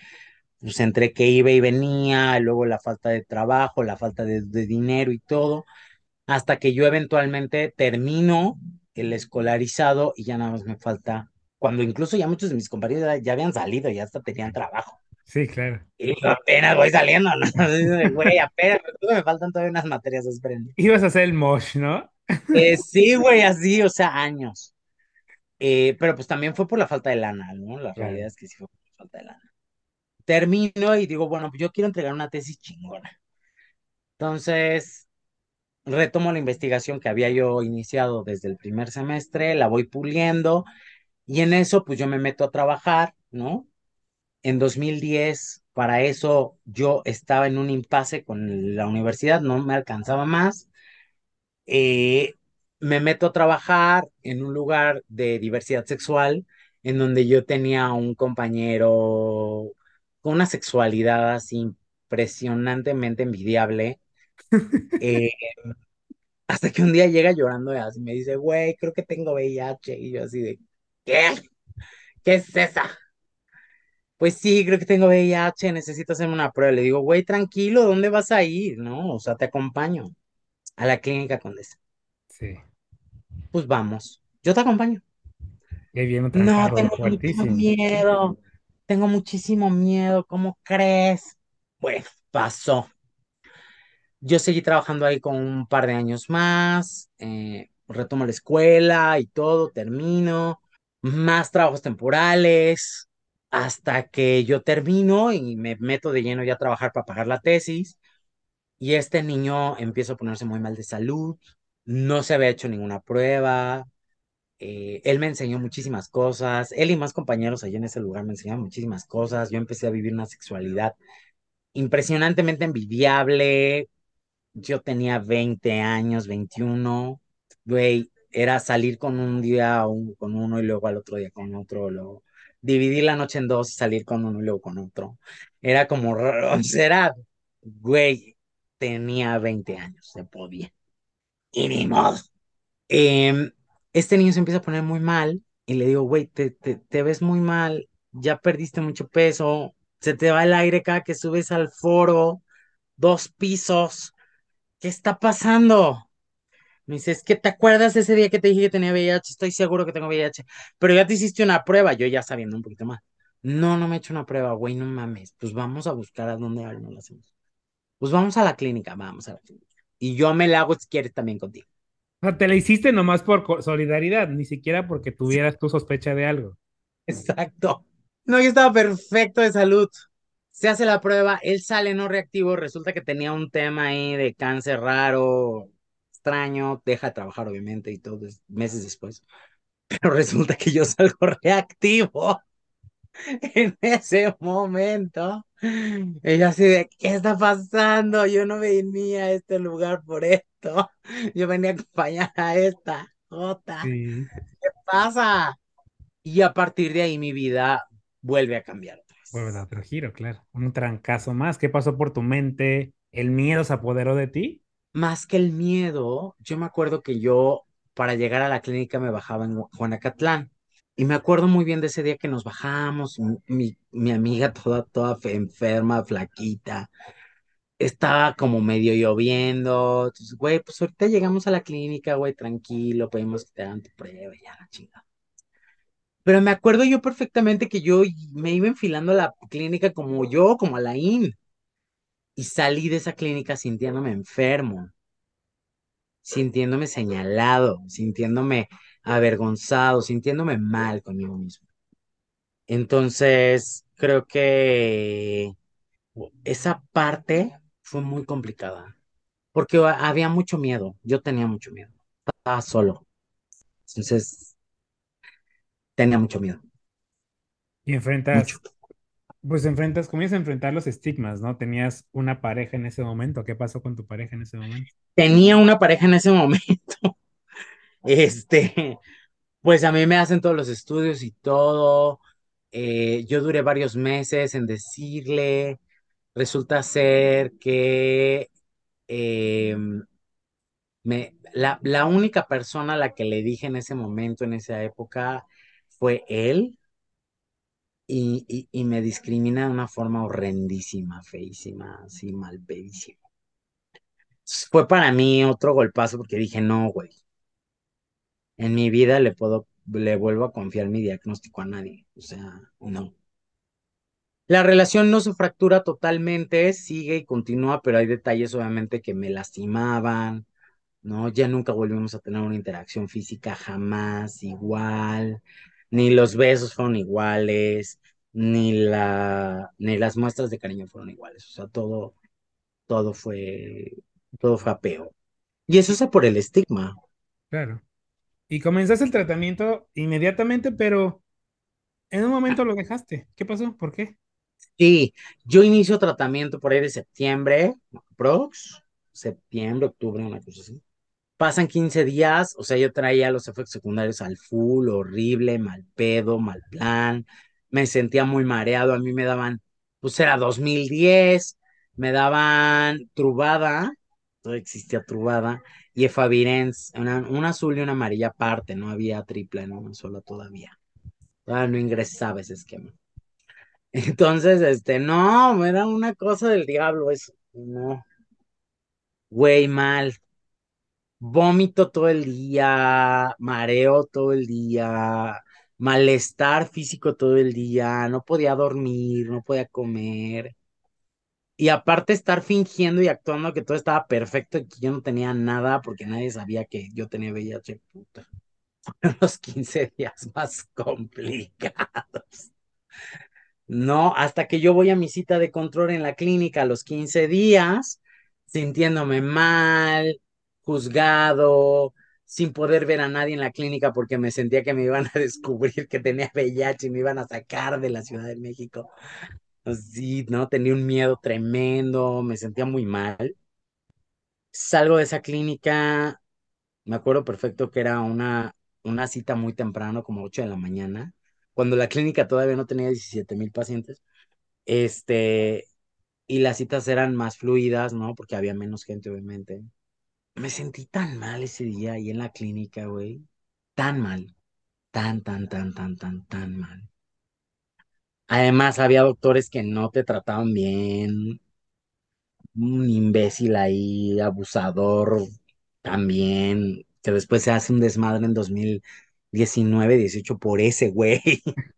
B: pues entre que iba y venía, luego la falta de trabajo, la falta de, de dinero y todo, hasta que yo eventualmente termino el escolarizado y ya nada más me falta, cuando incluso ya muchos de mis compañeros ya, ya habían salido, ya hasta tenían trabajo.
A: Sí, claro.
B: Y yo apenas voy saliendo, ¿no? Güey, apenas, me faltan todavía unas materias, esperen.
A: Ibas a hacer el mosh, ¿no?
B: Eh, sí, güey, así, o sea, años. Eh, pero pues también fue por la falta de lana, ¿no? La realidad es que sí fue por la falta de lana. Termino y digo, bueno, pues yo quiero entregar una tesis chingona. Entonces, retomo la investigación que había yo iniciado desde el primer semestre, la voy puliendo y en eso pues yo me meto a trabajar, ¿no? En 2010, para eso yo estaba en un impasse con la universidad, no me alcanzaba más. Eh, me meto a trabajar en un lugar de diversidad sexual en donde yo tenía un compañero con una sexualidad así impresionantemente envidiable. Eh, Hasta que un día llega llorando y así me dice, güey, creo que tengo VIH. Y yo así de, ¿qué? ¿Qué es esa? Pues sí, creo que tengo VIH, necesito hacerme una prueba. Le digo, güey, tranquilo, ¿dónde vas a ir? No, o sea, te acompaño a la clínica Condesa.
A: Sí.
B: Pues vamos, yo te acompaño.
A: Viene un
B: No, tengo mucho miedo, tengo muchísimo miedo, ¿cómo crees? Bueno, pasó. Yo seguí trabajando ahí con un par de años más, eh, retomo la escuela y todo, termino. más trabajos temporales, hasta que yo termino y me meto de lleno ya a trabajar para pagar la tesis. Y este niño empieza a ponerse muy mal de salud, no se había hecho ninguna prueba, eh, él me enseñó muchísimas cosas, él y más compañeros allá en ese lugar me enseñaron muchísimas cosas, yo empecé a vivir una sexualidad impresionantemente envidiable, yo tenía 20 años, 21, güey, era salir con un día un- con uno y luego al otro día con otro, luego dividir la noche en dos y salir con uno y luego con otro. Era como, era, güey, tenía 20 años, se podía. Y ni modo. Em, este niño se empieza a poner muy mal y le digo, güey, te, te, te ves muy mal, ya perdiste mucho peso, se te va el aire cada que subes al foro, dos pisos. ¿Qué está pasando? Me dice, es que te acuerdas ese día que te dije que tenía VIH, estoy seguro que tengo VIH, pero ya te hiciste una prueba, yo ya sabiendo un poquito más. No, no me he hecho una prueba, güey, no mames, pues vamos a buscar a dónde no lo hacemos. Pues vamos a la clínica, vamos a la clínica. Y yo me la hago si quieres también contigo.
A: O sea, te la hiciste nomás por solidaridad, ni siquiera porque tuvieras tu sospecha de algo.
B: Exacto. No, yo estaba perfecto de salud. Se hace la prueba, él sale no reactivo, resulta que tenía un tema ahí de cáncer raro, extraño, deja de trabajar obviamente y todo, es- meses después. Pero resulta que yo salgo reactivo en ese momento. Ella así de, ¿qué está pasando? Yo no venía a este lugar por esto. Yo venía a acompañar a esta Jota.
A: Sí.
B: ¿Qué pasa? Y a partir de ahí mi vida vuelve a cambiar
A: Vuelve a otro giro, claro. Un trancazo más. ¿Qué pasó por tu mente? ¿El miedo se apoderó de ti?
B: Más que el miedo, yo me acuerdo que yo para llegar a la clínica me bajaba en Juanacatlán. Y me acuerdo muy bien de ese día que nos bajamos, mi, mi, mi amiga toda, toda fe- enferma, flaquita, estaba como medio lloviendo. Entonces, güey, pues ahorita llegamos a la clínica, güey, tranquilo, pedimos que te hagan tu prueba ya la chingada. Pero me acuerdo yo perfectamente que yo me iba enfilando a la clínica como yo, como a la IN, y salí de esa clínica sintiéndome enfermo, sintiéndome señalado, sintiéndome avergonzado, sintiéndome mal conmigo mismo. Entonces, creo que esa parte fue muy complicada, porque ha- había mucho miedo, yo tenía mucho miedo, estaba solo, entonces tenía mucho miedo,
A: Y
B: mucho.
A: Pues enfrentas, comienzas a enfrentar los estigmas, ¿no? Tenías una pareja en ese momento. ¿Qué pasó con tu pareja en ese momento?
B: Tenía una pareja en ese momento, este, pues a mí me hacen todos los estudios y todo, eh, yo duré varios meses en decirle, resulta ser que... em, Me, la, la única persona a la que le dije en ese momento, en esa época, fue él y, y, y me discrimina de una forma horrendísima, feísima, así malpedísima. Fue para mí otro golpazo porque dije, no, güey, en mi vida le puedo, le vuelvo a confiar mi diagnóstico a nadie. O sea, no. La relación no se fractura totalmente, sigue y continúa, pero hay detalles obviamente que me lastimaban ¿no? Ya nunca volvimos a tener una interacción física jamás igual, ni los besos fueron iguales, ni la, ni las muestras de cariño fueron iguales, o sea, todo, todo fue, todo fue apeo. Y eso es por el estigma.
A: Claro. Y comenzaste el tratamiento inmediatamente, pero en un momento lo dejaste. ¿Qué pasó? ¿Por qué?
B: Sí, yo inicio tratamiento por ahí de septiembre, prox, septiembre, octubre, una cosa así. Pasan 15 días, o sea, yo traía los efectos secundarios al full, horrible, mal pedo, mal plan, me sentía muy mareado, a mí me daban, pues era 2010, me daban Truvada, todavía existía Truvada, y Efavirenz, una, una azul y una amarilla aparte, no había triple en una sola todavía, todavía no ingresaba ese esquema. Entonces, este, no, era una cosa del diablo eso, no, güey, mal. Vómito todo el día, mareo todo el día, malestar físico todo el día, no podía dormir, no podía comer. Y aparte estar fingiendo y actuando que todo estaba perfecto y que yo no tenía nada porque nadie sabía que yo tenía VIH, puta. Los 15 días más complicados. No, hasta que yo voy a mi cita de control en la clínica a los 15 días, sintiéndome mal, juzgado, sin poder ver a nadie en la clínica porque me sentía que me iban a descubrir que tenía VIH y me iban a sacar de la Ciudad de México. Así, ¿no? Tenía un miedo tremendo, me sentía muy mal. Salgo de esa clínica, me acuerdo perfecto que era una, una cita muy temprano, como 8 de la mañana, cuando la clínica todavía no tenía 17 mil pacientes. Este, y las citas eran más fluidas, ¿no? Porque había menos gente, obviamente. Me sentí tan mal ese día ahí en la clínica, güey. Tan mal. Tan, tan, tan, tan, tan, tan mal. Además, había doctores que no te trataban bien. Un imbécil ahí, abusador también, que después se hace un desmadre en 2019, 18 por ese güey.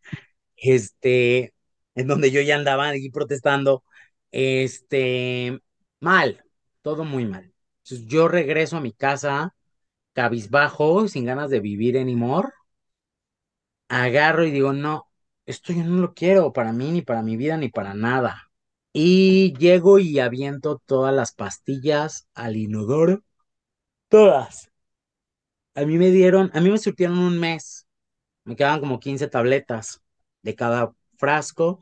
B: este, en donde yo ya andaba ahí protestando, este, mal, todo muy mal. Yo regreso a mi casa, cabizbajo, sin ganas de vivir anymore, agarro y digo, no, esto yo no lo quiero para mí, ni para mi vida, ni para nada. Y llego y aviento todas las pastillas al inodoro, todas. A mí me dieron, a mí me surtieron un mes. Me quedaban como 15 tabletas de cada frasco.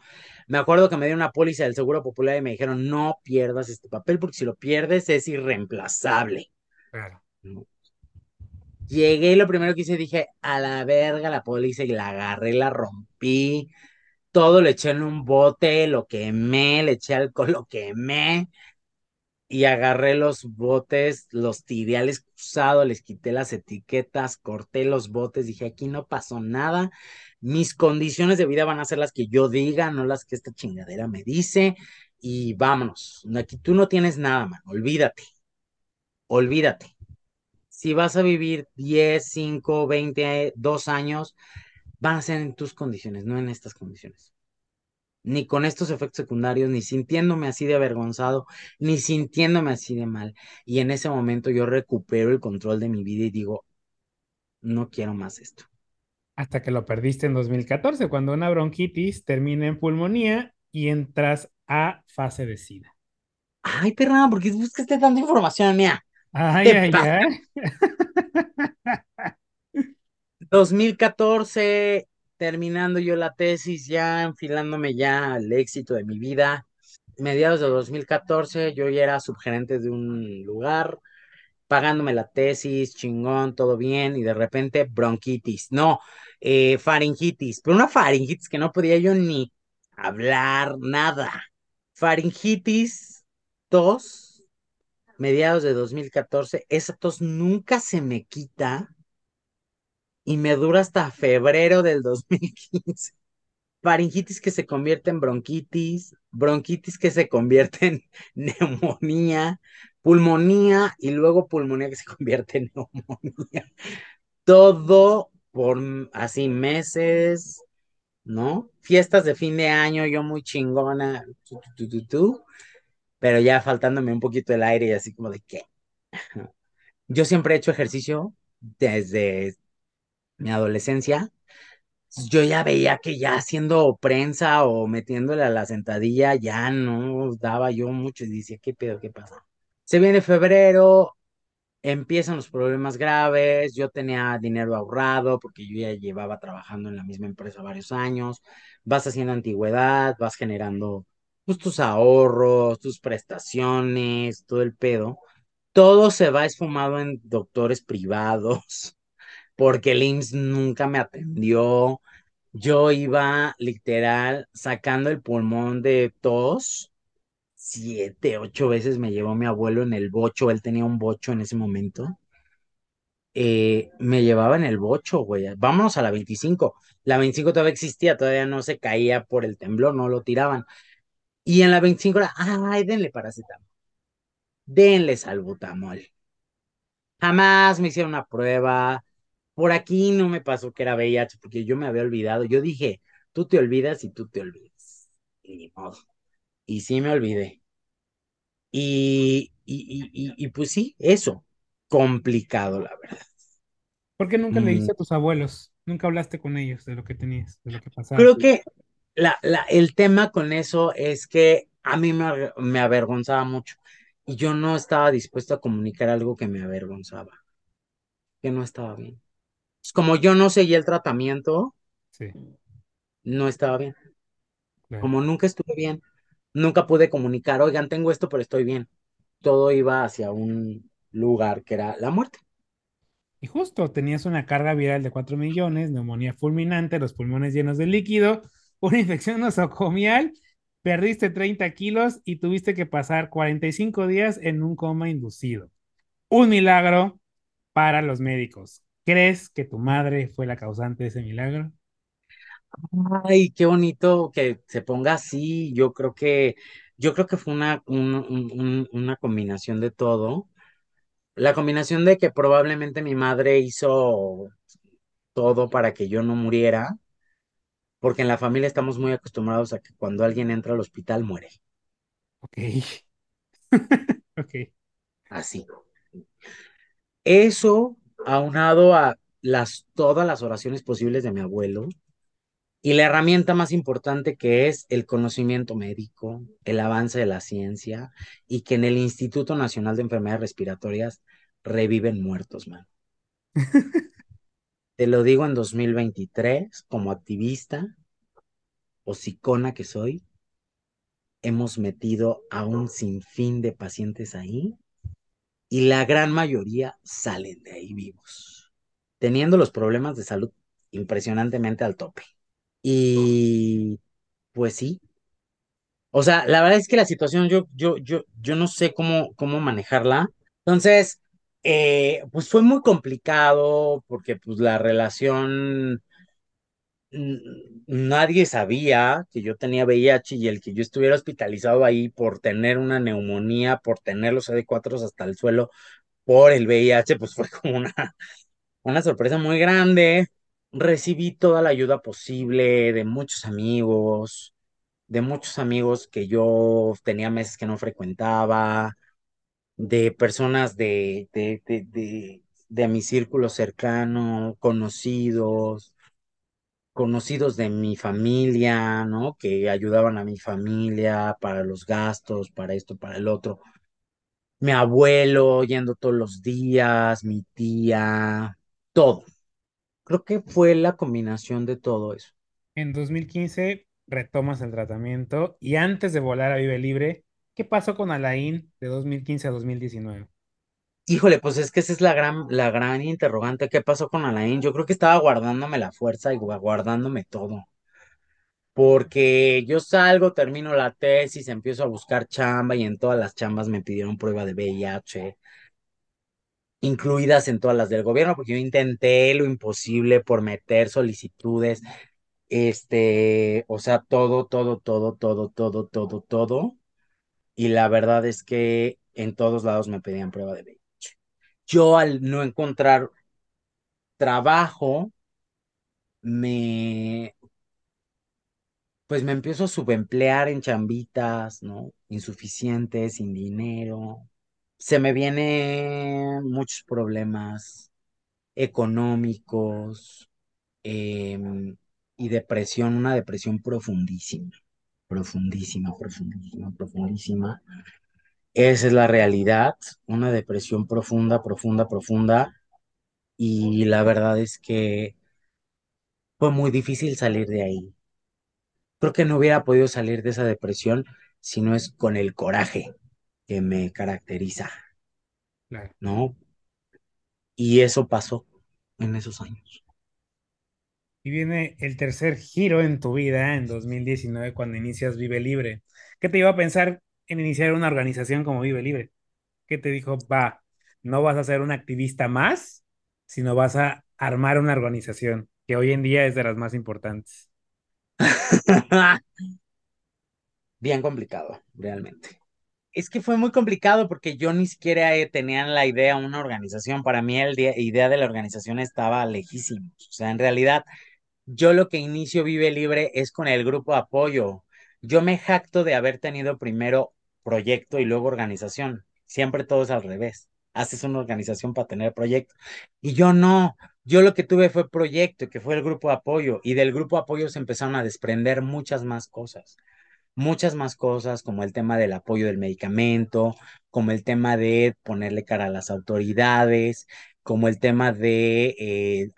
B: Me acuerdo que me dieron una póliza del Seguro Popular y me dijeron, no pierdas este papel porque si lo pierdes es irreemplazable.
A: Claro.
B: Llegué y lo primero que hice dije, a la verga la policía y la agarré, la rompí, todo le eché en un bote, lo quemé, le eché alcohol, lo quemé y agarré los botes, los tiré al excusado, les quité las etiquetas, corté los botes, dije, aquí no pasó nada, mis condiciones de vida van a ser las que yo diga, no las que esta chingadera me dice, y vámonos, aquí tú no tienes nada, man, olvídate, olvídate. Si vas a vivir 10, 5, 20, 2 años, van a ser en tus condiciones, no en estas condiciones ni con estos efectos secundarios, ni sintiéndome así de avergonzado, ni sintiéndome así de mal. Y en ese momento yo recupero el control de mi vida y digo, no quiero más esto.
A: Hasta que lo perdiste en 2014, cuando una bronquitis termina en pulmonía y entras a fase de SIDA.
B: Ay, perra, ¿por qué buscaste tanta información mía?
A: Ay, ay, ay.
B: 2014, terminando yo la tesis, ya enfilándome ya al éxito de mi vida. Mediados de 2014, yo ya era subgerente de un lugar, pagándome la tesis, chingón, todo bien, y de repente bronquitis, no, eh, faringitis, pero una faringitis que no podía yo ni hablar, nada. Faringitis, tos, mediados de 2014, esa tos nunca se me quita y me dura hasta febrero del 2015. Faringitis que se convierte en bronquitis, bronquitis que se convierte en neumonía, pulmonía y luego pulmonía que se convierte en neumonía. Todo por así meses, ¿no? Fiestas de fin de año, yo muy chingona, pero ya faltándome un poquito el aire y así como de qué. Yo siempre he hecho ejercicio desde mi adolescencia, yo ya veía que ya haciendo prensa o metiéndole a la sentadilla ya no daba yo mucho y decía, ¿qué pedo? ¿Qué pasa? Se viene febrero, empiezan los problemas graves, yo tenía dinero ahorrado porque yo ya llevaba trabajando en la misma empresa varios años, vas haciendo antigüedad, vas generando pues, tus ahorros, tus prestaciones, todo el pedo. Todo se va esfumado en doctores privados porque el IMSS nunca me atendió. Yo iba literal sacando el pulmón de tos. Siete, ocho veces me llevó mi abuelo en el bocho. Él tenía un bocho en ese momento. Eh, me llevaba en el bocho, güey. Vámonos a la 25. La 25 todavía existía, todavía no se caía por el temblor, no lo tiraban. Y en la 25 era, ay, denle paracetamol. Denle salbutamol. Jamás me hicieron una prueba por aquí no me pasó que era VIH porque yo me había olvidado. Yo dije, tú te olvidas y tú te olvidas. Y ni modo. Y sí me olvidé. Y, y, y, pues sí, eso. Complicado, la verdad.
A: ¿Por qué nunca le dijiste mm. a tus abuelos? Nunca hablaste con ellos de lo que tenías, de lo que pasaba.
B: Creo que la, la, el tema con eso es que a mí me, me avergonzaba mucho y yo no estaba dispuesto a comunicar algo que me avergonzaba, que no estaba bien. Pues, como yo no seguía el tratamiento, no estaba bien. Como nunca estuve bien, nunca pude comunicar, oigan, tengo esto, pero estoy bien. Todo iba hacia un lugar que era la muerte.
A: Y justo tenías una carga viral de 4 millones, neumonía fulminante, los pulmones llenos de líquido, una infección nosocomial, perdiste 30 kilos y tuviste que pasar 45 días en un coma inducido. Un milagro para los médicos. ¿Crees que tu madre fue la causante de ese milagro?
B: Ay, qué bonito que se ponga así. Yo creo que, yo creo que fue una, una combinación de todo. La combinación de que probablemente mi madre hizo todo para que yo no muriera, porque en la familia estamos muy acostumbrados a que cuando alguien entra al hospital muere.
A: Ok.
B: ok. Así. Eso aunado a las, todas las oraciones posibles de mi abuelo y la herramienta más importante que es el conocimiento médico, el avance de la ciencia y que en el Instituto Nacional de Enfermedades Respiratorias reviven muertos, man. Te lo digo en 2023, como activista o psicona que soy, hemos metido a un sinfín de pacientes ahí y la gran mayoría salen de ahí vivos. teniendo los problemas de salud impresionantemente al tope. Y pues sí. O sea, la verdad es que la situación yo, yo, yo, yo no sé cómo, cómo manejarla. Entonces, eh, pues fue muy complicado porque pues la relación nadie sabía que yo tenía VIH y el que yo estuviera hospitalizado ahí por tener una neumonía, por tener los CD4 hasta el suelo por el VIH, pues fue como una, una sorpresa muy grande. Recibí toda la ayuda posible de muchos amigos, de muchos amigos que yo tenía meses que no frecuentaba, de personas de, de, de, de, de mi círculo cercano, conocidos conocidos de mi familia, ¿no? Que ayudaban a mi familia para los gastos, para esto, para el otro. Mi abuelo yendo todos los días, mi tía, todo. Creo que fue la combinación de todo eso.
A: En 2015 retomas el tratamiento y antes de volar a Vive Libre, ¿qué pasó con Alain de 2015 a 2019?
B: Híjole, pues es que esa es la gran, la gran interrogante. ¿Qué pasó con Alain? Yo creo que estaba guardándome la fuerza y gua- guardándome todo. Porque yo salgo, termino la tesis, empiezo a buscar chamba y en todas las chambas me pidieron prueba de VIH. incluidas en todas las del gobierno, porque yo intenté lo imposible por meter solicitudes, este, o sea, todo, todo, todo, todo, todo, todo, todo, y la verdad es que en todos lados me pedían prueba de VIH. Yo al no encontrar trabajo, me, pues me empiezo a subemplear en chambitas, ¿no? Insuficientes, sin dinero. Se me vienen muchos problemas económicos, em, y depresión, una depresión profundísima, profundísima, profundísima, profundísima. Esa es la realidad, una depresión profunda, profunda, profunda. Y la verdad es que fue muy difícil salir de ahí. Creo que no hubiera podido salir de esa depresión si no es con el coraje que me caracteriza,
A: Claro.
B: ¿no? Y eso pasó en esos años.
A: Y viene el tercer giro en tu vida en 2019 cuando inicias Vive Libre. ¿Qué te iba a pensar en iniciar una organización como Vive Libre? ¿Qué te dijo? Va, no vas a ser un activista más, sino vas a armar una organización que hoy en día es de las más importantes.
B: Bien complicado, realmente. Es que fue muy complicado porque yo ni siquiera eh, tenía la idea una organización. Para mí la idea de la organización estaba lejísimo. O sea, en realidad, yo lo que inicio Vive Libre es con el grupo de apoyo. Yo me jacto de haber tenido primero proyecto y luego organización. Siempre todo es al revés. Haces una organización para tener proyecto. Y yo no. Yo lo que tuve fue proyecto, que fue el grupo de apoyo. Y del grupo de apoyo se empezaron a desprender muchas más cosas muchas más cosas, como el tema del apoyo del medicamento, como el tema de ponerle cara a las autoridades, como el tema de eh,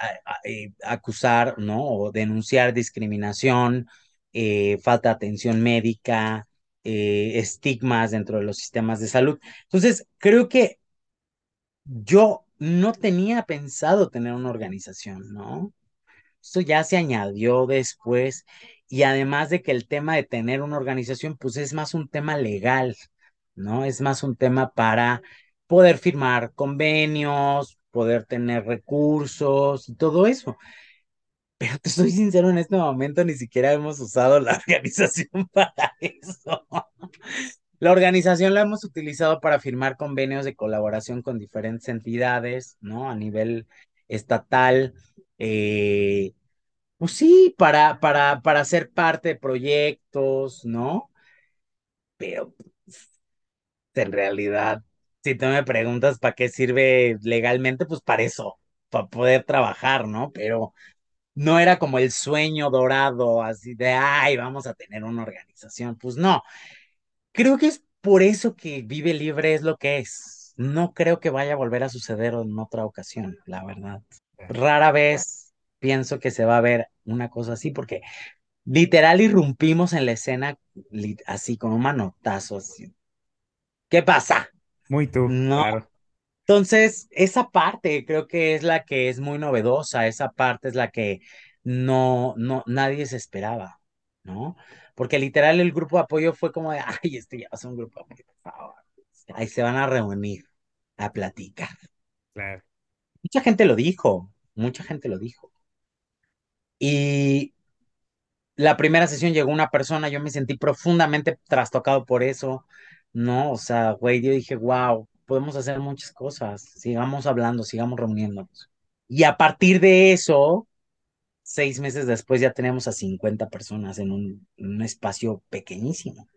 B: eh, acusar, ¿no? O denunciar discriminación, eh, falta de atención médica, eh, estigmas dentro de los sistemas de salud. Entonces, creo que yo no tenía pensado tener una organización, ¿no? Esto ya se añadió después y además de que el tema de tener una organización, pues es más un tema legal, ¿no? Es más un tema para poder firmar convenios, poder tener recursos y todo eso. Pero te soy sincero, en este momento ni siquiera hemos usado la organización para eso. La organización la hemos utilizado para firmar convenios de colaboración con diferentes entidades, ¿no? A nivel estatal. eh, pues sí, para, para, para ser parte de proyectos, ¿no? Pero en realidad, si tú me preguntas para qué sirve legalmente, pues para eso, para poder trabajar, ¿no? Pero no era como el sueño dorado, así de, ay, vamos a tener una organización. Pues no, creo que es por eso que Vive Libre es lo que es. No creo que vaya a volver a suceder en otra ocasión, la verdad. Rara vez pienso que se va a ver una cosa así, porque Literal irrumpimos en la escena así con un manotazo así. ¿Qué pasa?
A: Muy tú,
B: No,
A: claro.
B: Entonces, esa parte creo que es la que es muy novedosa, esa parte es la que no, no, nadie se esperaba, ¿no? Porque literal el grupo de apoyo fue como de, ay, este ya va a ser un grupo de apoyo, por favor. Ahí se van a reunir a platicar.
A: Claro.
B: Mucha gente lo dijo, mucha gente lo dijo. Y la primera sesión llegó una persona, yo me sentí profundamente trastocado por eso, ¿no? O sea, güey, yo dije, wow, podemos hacer muchas cosas, sigamos hablando, sigamos reuniéndonos. Y a partir de eso, seis meses después ya tenemos a 50 personas en un, en un espacio pequeñísimo.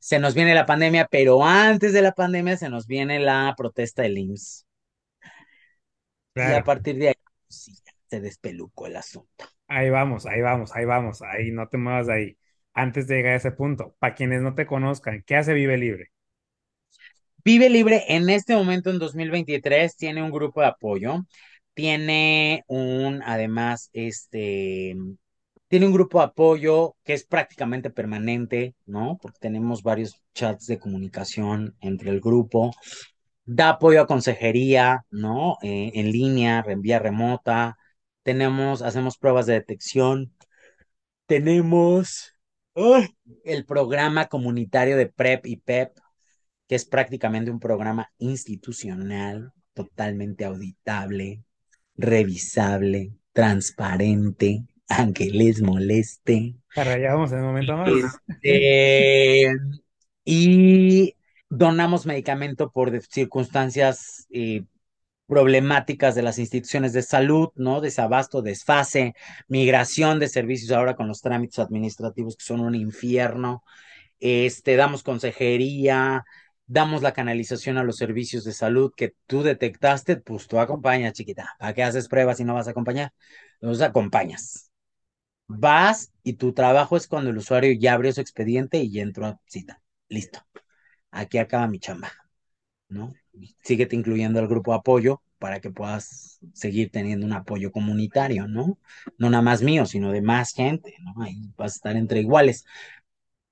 B: Se nos viene la pandemia, pero antes de la pandemia se nos viene la protesta del IMSS. Y a
A: Claro.
B: partir de ahí, pues, sí, se despelucó el asunto.
A: Ahí vamos, ahí vamos, ahí vamos, ahí no te muevas de ahí. Antes de llegar a ese punto, para quienes no te conozcan, ¿qué hace Vive Libre?
B: Vive Libre en este momento, en 2023, tiene un grupo de apoyo, tiene un, además, este, tiene un grupo de apoyo que es prácticamente permanente, ¿no? Porque tenemos varios chats de comunicación entre el grupo, da apoyo a consejería, ¿no? Eh, en línea, en vía remota, tenemos, hacemos pruebas de detección, tenemos el programa comunitario de PrEP y PEP que es prácticamente un programa institucional, totalmente auditable, revisable, transparente, aunque les moleste.
A: Para allá vamos en un momento más.
B: Este, y donamos medicamento por circunstancias eh, problemáticas de las instituciones de salud, ¿no? Desabasto, desfase, migración de servicios ahora con los trámites administrativos que son un infierno este, damos consejería, damos la canalización a los servicios de salud que tú detectaste, pues tú acompañas, chiquita. ¿Para qué haces pruebas y no vas a acompañar? Los acompañas. Vas y tu trabajo es cuando el usuario ya abrió su expediente y ya entró a cita. Listo. Aquí acaba mi chamba, ¿no? Síguete incluyendo al grupo de apoyo para que puedas seguir teniendo un apoyo comunitario, ¿no? No nada más mío, sino de más gente, ¿no? Ahí vas a estar entre iguales.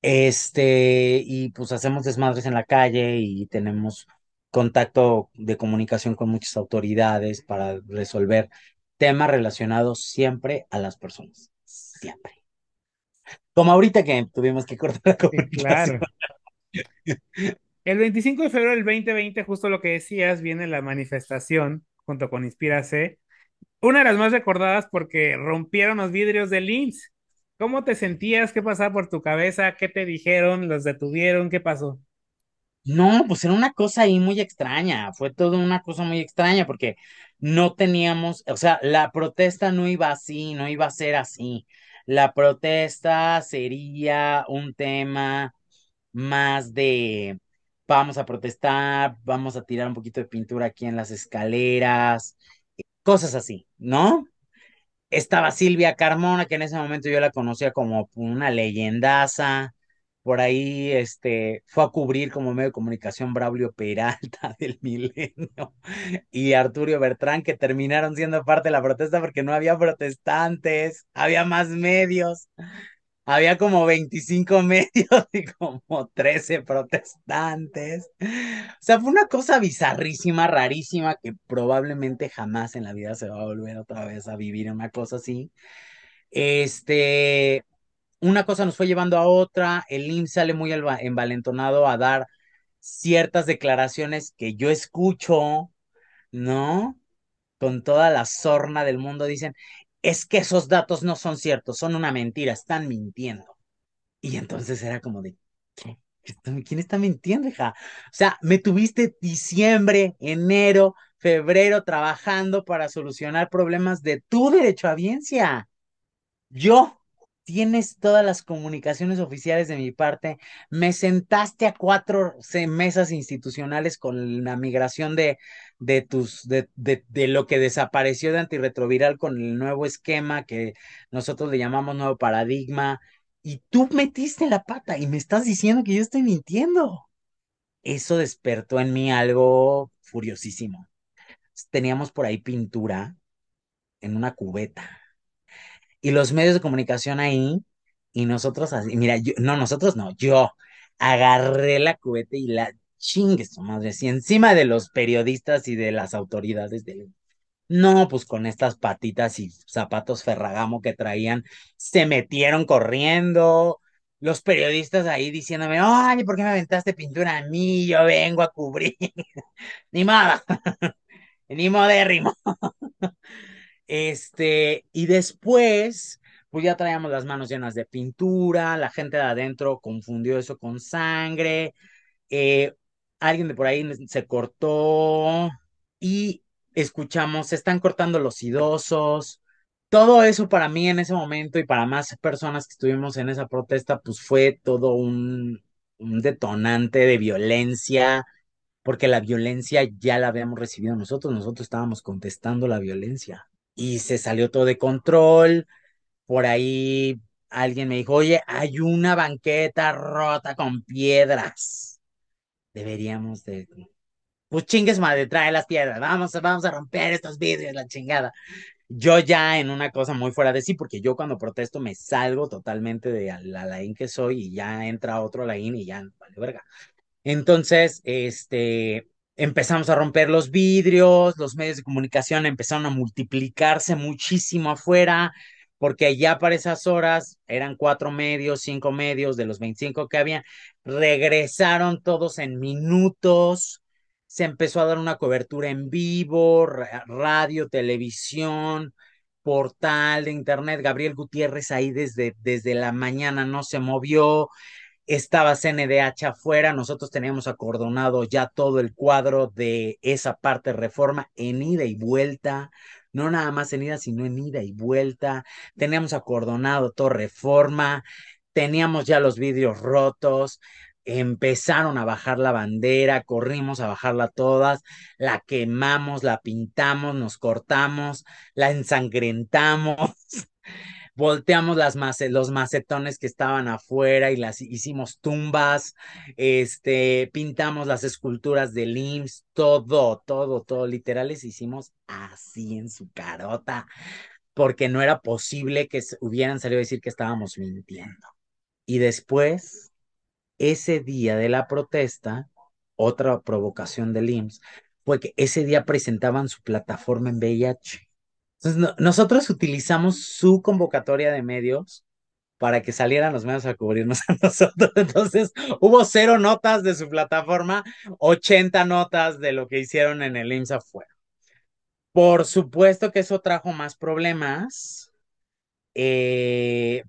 B: Este, y pues hacemos desmadres en la calle y tenemos contacto de comunicación con muchas autoridades para resolver temas relacionados siempre a las personas. Siempre. Como ahorita que tuvimos que cortar la
A: Sí, claro. El 25 de febrero del 2020, justo lo que decías, viene la manifestación junto con Inspírase, una de las más recordadas porque rompieron los vidrios del IMSS. ¿Cómo te sentías? ¿Qué pasaba por tu cabeza? ¿Qué te dijeron? ¿Los detuvieron? ¿Qué pasó?
B: No, pues era una cosa ahí muy extraña, fue toda una cosa muy extraña porque no teníamos, o sea, la protesta no iba así, no iba a ser así. La protesta sería un tema más de vamos a protestar, vamos a tirar un poquito de pintura aquí en las escaleras, cosas así, ¿no? Estaba Silvia Carmona, que en ese momento yo la conocía como una leyendaza. Por ahí este, fue a cubrir como medio de comunicación Braulio Peralta del Milenio y Arturo Bertrán, que terminaron siendo parte de la protesta porque no había protestantes, había más medios. Había como 25 medios y como 13 protestantes. O sea, fue una cosa bizarrísima, rarísima, que probablemente jamás en la vida se va a volver otra vez a vivir una cosa así. Este, una cosa nos fue llevando a otra, el IMSS sale muy envalentonado a dar ciertas declaraciones que yo escucho, ¿no? Con toda la sorna del mundo, dicen, es que esos datos no son ciertos, son una mentira, están mintiendo. Y entonces era como de. ¿Quién está mintiendo, hija? O sea, me tuviste diciembre, enero, febrero trabajando para solucionar problemas de tu derecho a audiencia. Yo, tienes todas las comunicaciones oficiales de mi parte. Me sentaste a cuatro mesas institucionales con la migración de, de tus, de, de, de lo que desapareció de antirretroviral con el nuevo esquema que nosotros le llamamos nuevo paradigma. Y tú metiste la pata y me estás diciendo que yo estoy mintiendo. Eso despertó en mí algo furiosísimo. Teníamos por ahí pintura en una cubeta y los medios de comunicación ahí, y nosotros así, mira, yo, no, nosotros no, yo agarré la cubeta y la chingue su madre, si encima de los periodistas y de las autoridades del no, pues con estas patitas y zapatos Ferragamo que traían, se metieron corriendo. Los periodistas ahí diciéndome, ay, ¿por qué me aventaste pintura a mí? Yo vengo a cubrir. Ni modo. Ni modérrimo. Este, y después, pues ya traíamos las manos llenas de pintura, la gente de adentro confundió eso con sangre. Eh, alguien de por ahí se cortó y escuchamos, se están cortando los idosos. Todo eso para mí en ese momento y para más personas que estuvimos en esa protesta, pues fue todo un, un detonante de violencia, porque la violencia ya la habíamos recibido nosotros, nosotros estábamos contestando la violencia y se salió todo de control. Por ahí alguien me dijo, oye, hay una banqueta rota con piedras. Deberíamos de pues chingues madre, trae las piedras, vamos, vamos a romper estos vidrios, la chingada. Yo ya en una cosa muy fuera de sí, porque yo cuando protesto me salgo totalmente de la laín que soy y ya entra otro laín y ya vale verga. Entonces, este, empezamos a romper los vidrios, los medios de comunicación empezaron a multiplicarse muchísimo afuera, porque ya para esas horas eran cuatro medios, cinco medios de los 25 que había, regresaron todos en minutos se empezó a dar una cobertura en vivo, radio, televisión, portal de internet. Gabriel Gutiérrez ahí desde, desde la mañana no se movió. Estaba CNDH afuera, nosotros teníamos acordonado ya todo el cuadro de esa parte de reforma en ida y vuelta, no nada más en ida, sino en ida y vuelta. Teníamos acordonado todo reforma, teníamos ya los vidrios rotos, empezaron a bajar la bandera, corrimos a bajarla todas, la quemamos, la pintamos, nos cortamos, la ensangrentamos, volteamos los macetones que estaban afuera y las hicimos tumbas, este, pintamos las esculturas de IMSS, todo, todo, todo, literales hicimos así en su carota, porque no era posible que hubieran salido a decir que estábamos mintiendo. Y después ese día de la protesta, otra provocación del IMSS, fue que ese día presentaban su plataforma en VIH. Entonces, nosotros utilizamos su convocatoria de medios para que salieran los medios a cubrirnos a nosotros. Entonces, hubo cero notas de su plataforma, 80 notas de lo que hicieron en el IMSS afuera. Por supuesto que eso trajo más problemas. Eh,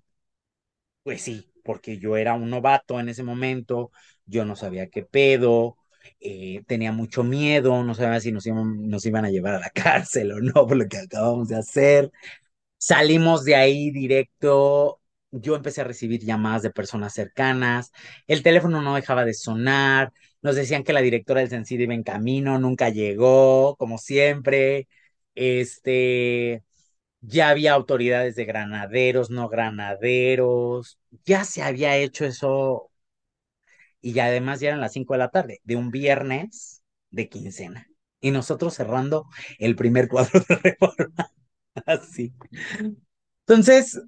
B: pues sí, porque yo era un novato en ese momento, yo no sabía qué pedo, eh, tenía mucho miedo, no sabía si nos iban, nos iban a llevar a la cárcel o no por lo que acabamos de hacer. Salimos de ahí directo, yo empecé a recibir llamadas de personas cercanas, el teléfono no dejaba de sonar, nos decían que la directora del Sencid iba en camino, nunca llegó, como siempre, este, ya había autoridades de granaderos, no granaderos, ya se había hecho eso y además ya eran las 5 de la tarde, de un viernes de quincena. Y nosotros cerrando el primer cuadro de reforma. Así. Entonces,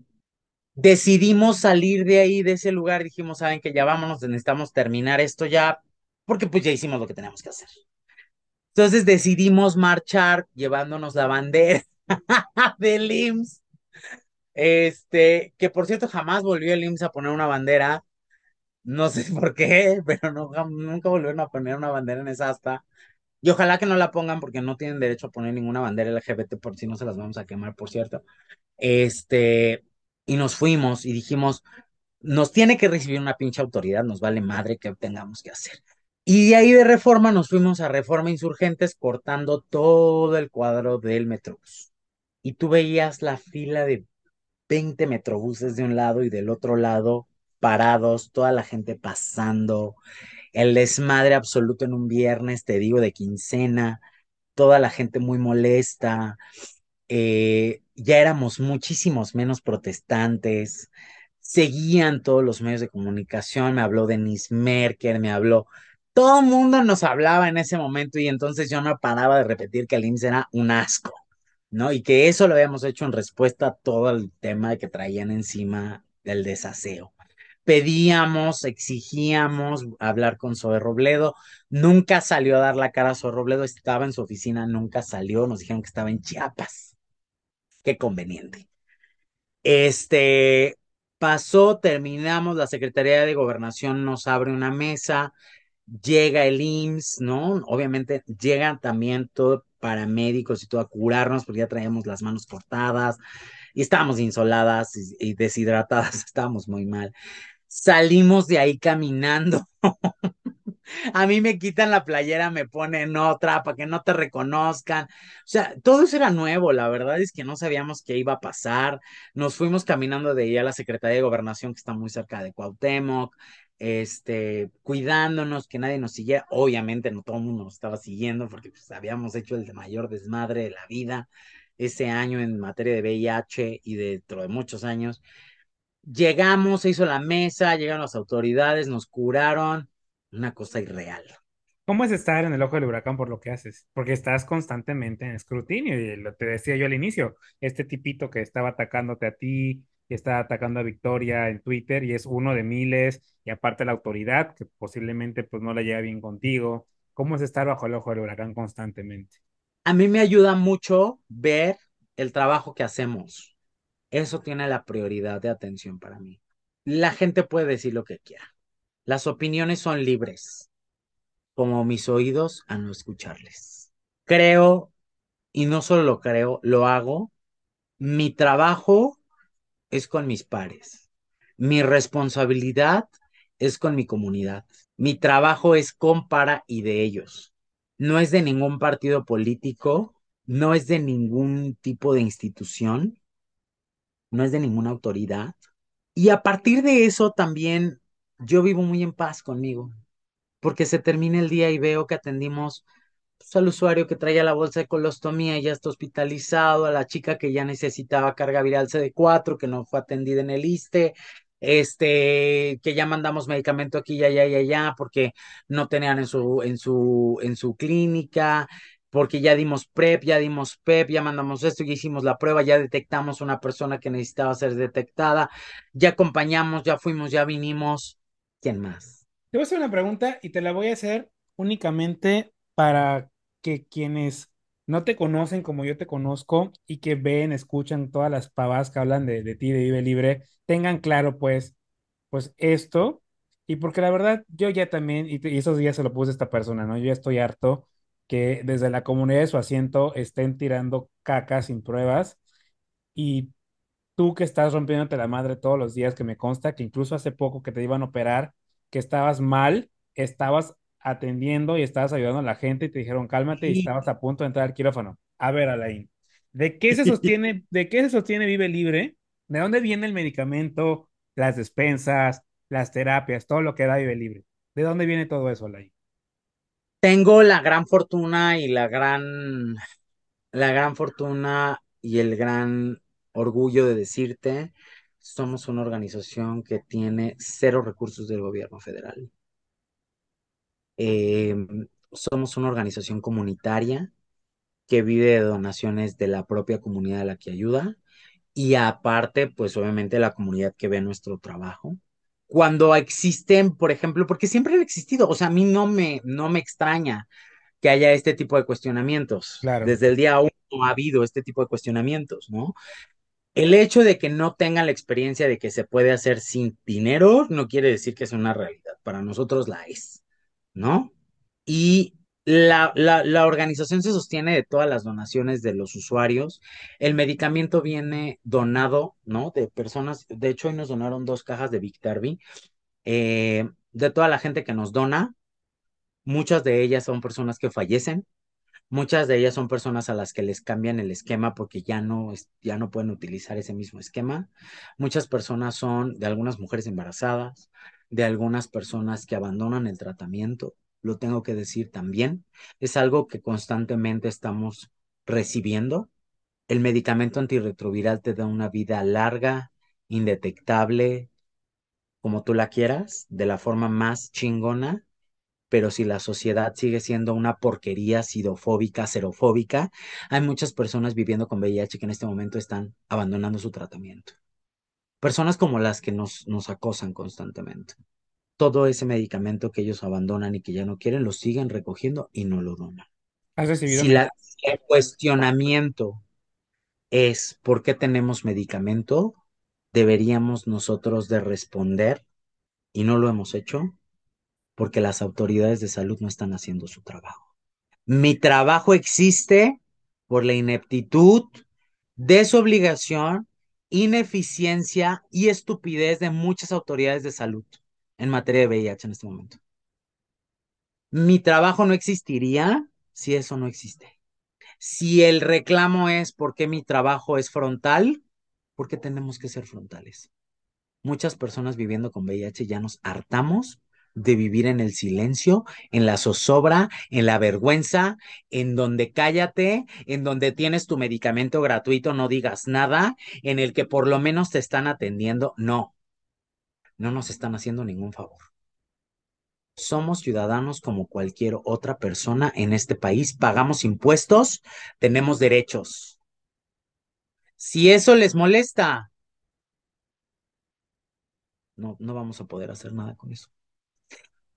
B: decidimos salir de ahí, de ese lugar. Dijimos, saben que ya vámonos, necesitamos terminar esto ya, porque pues ya hicimos lo que teníamos que hacer. Entonces decidimos marchar llevándonos la bandera del IMSS. Este, que por cierto jamás volvió el IMSS a poner una bandera. No sé por qué, pero nunca volvieron a poner una bandera en esa asta. Y ojalá que no la pongan porque no tienen derecho a poner ninguna bandera LGBT por si no se las vamos a quemar, por cierto. Este, y nos fuimos y dijimos, nos tiene que recibir una pinche autoridad, nos vale madre que tengamos que hacer. Y de ahí de Reforma nos fuimos a Reforma Insurgentes cortando todo el cuadro del Metrobús. Y tú veías la fila de 20 Metrobuses de un lado y del otro lado parados, toda la gente pasando, el desmadre absoluto en un viernes, te digo, de quincena, toda la gente muy molesta. Eh, ya éramos muchísimos menos protestantes, seguían todos los medios de comunicación, me habló Denise Merker, me habló todo el mundo nos hablaba en ese momento y entonces yo no paraba de repetir que el IMSS era un asco, ¿no? Y que eso lo habíamos hecho en respuesta a todo el tema que traían encima del desaseo. Pedíamos, exigíamos hablar con Zoe Robledo. Nunca salió a dar la cara a Zoe Robledo, estaba en su oficina, nunca salió, nos dijeron que estaba en Chiapas. Qué conveniente. Este pasó, terminamos, la Secretaría de Gobernación nos abre una mesa, llega el IMSS, ¿no? Obviamente llegan también todos paramédicos y todo a curarnos porque ya traíamos las manos cortadas y estábamos insoladas y, deshidratadas, estábamos muy mal. Salimos de ahí caminando. A mí me quitan la playera, me ponen otra para que no te reconozcan. O sea, todo eso era nuevo. La verdad es que no sabíamos qué iba a pasar. Nos fuimos caminando de ahí a la Secretaría de Gobernación, que está muy cerca de Cuauhtémoc, este, cuidándonos, que nadie nos siguiera. Obviamente no todo el mundo nos estaba siguiendo porque pues, habíamos hecho el mayor desmadre de la vida ese año en materia de VIH y dentro de muchos años. Llegamos, se hizo la mesa, llegaron las autoridades, nos curaron, una cosa irreal.
A: ¿Cómo es estar en el ojo del huracán por lo que haces? Porque estás constantemente en escrutinio y lo te decía yo al inicio, este tipito que estaba atacándote a ti, que está atacando a Victoria en Twitter y es uno de miles y aparte la autoridad que posiblemente pues no la lleva bien contigo. ¿Cómo es estar bajo el ojo del huracán constantemente?
B: A mí me ayuda mucho ver el trabajo que hacemos. Eso tiene la prioridad de atención para mí. La gente puede decir lo que quiera. Las opiniones son libres, como mis oídos a no escucharles. Creo, y no solo lo creo, lo hago. Mi trabajo es con mis pares. Mi responsabilidad es con mi comunidad. Mi trabajo es con, para y de ellos. No es de ningún partido político, no es de ningún tipo de institución, no es de ninguna autoridad. Y a partir de eso también yo vivo muy en paz conmigo, porque se termina el día y veo que atendimos pues, al usuario que traía la bolsa de colostomía y ya está hospitalizado, a la chica que ya necesitaba carga viral CD4, que no fue atendida en el ISTE, este, que ya mandamos medicamento aquí y allá y allá porque no tenían en su, en su, en su clínica, porque ya dimos PrEP, ya dimos PEP, ya mandamos esto, ya hicimos la prueba, ya detectamos una persona que necesitaba ser detectada, ya acompañamos, ya fuimos, ya vinimos. ¿Quién más?
A: Te voy a hacer una pregunta y te la voy a hacer únicamente para que quienes no te conocen como yo te conozco y que ven, escuchan todas las pavas que hablan de, de ti, de Vive Libre, tengan claro pues, pues esto. Y porque la verdad, yo ya también, y, y esos días se lo puse a esta persona, ¿no? Yo ya estoy harto que desde la comunidad de su asiento estén tirando caca sin pruebas y tú que estás rompiéndote la madre todos los días, que me consta que incluso hace poco que te iban a operar, que estabas mal, estabas atendiendo y estabas ayudando a la gente y te dijeron cálmate y estabas a punto de entrar al quirófano. A ver, Alain, ¿de qué se sostiene, de qué se sostiene Vive Libre? ¿De dónde viene el medicamento, las despensas, las terapias, todo lo que da Vive Libre? ¿De dónde viene todo eso, Alain?
B: Tengo la gran fortuna y la gran, la gran fortuna y el gran orgullo de decirte, somos una organización que tiene cero recursos del gobierno federal. Eh, somos una organización comunitaria que vive de donaciones de la propia comunidad a la que ayuda y aparte, pues obviamente la comunidad que ve nuestro trabajo. Cuando existen, por ejemplo, porque siempre han existido, o sea, a mí no me, no me extraña que haya este tipo de cuestionamientos.
A: Claro.
B: Desde el día uno ha habido este tipo de cuestionamientos, ¿no? El hecho de que no tengan la experiencia de que se puede hacer sin dinero no quiere decir que es una realidad. Para nosotros la es, ¿no? Y la, la, la organización se sostiene de todas las donaciones de los usuarios. El medicamento viene donado, ¿no? De personas, de hecho hoy nos donaron dos cajas de Biktarvy. Eh, de toda la gente que nos dona, muchas de ellas son personas que fallecen, muchas de ellas son personas a las que les cambian el esquema porque ya no, ya no pueden utilizar ese mismo esquema. Muchas personas son de algunas mujeres embarazadas, de algunas personas que abandonan el tratamiento, lo tengo que decir también. Es algo que constantemente estamos recibiendo. El medicamento antirretroviral te da una vida larga, indetectable, como tú la quieras, de la forma más chingona pero si la sociedad sigue siendo una porquería sidofóbica, xerofóbica, hay muchas personas viviendo con VIH que en este momento están abandonando su tratamiento. Personas como las que nos, nos acosan constantemente. Todo ese medicamento que ellos abandonan y que ya no quieren, lo siguen recogiendo y no lo donan.
A: ¿Has recibido
B: Si la, el cuestionamiento es por qué tenemos medicamento, deberíamos nosotros de responder, y no lo hemos hecho, porque las autoridades de salud no están haciendo su trabajo. Mi trabajo existe por la ineptitud, desobligación, ineficiencia y estupidez de muchas autoridades de salud en materia de VIH en este momento. Mi trabajo no existiría si eso no existe. Si el reclamo es por qué mi trabajo es frontal, ¿por qué tenemos que ser frontales? Muchas personas viviendo con VIH ya nos hartamos de vivir en el silencio, en la zozobra, en la vergüenza, en donde cállate, en donde tienes tu medicamento gratuito, no digas nada, en el que por lo menos te están atendiendo. No, no nos están haciendo ningún favor. Somos ciudadanos como cualquier otra persona en este país, pagamos impuestos, tenemos derechos. Si eso les molesta, no, no vamos a poder hacer nada con eso.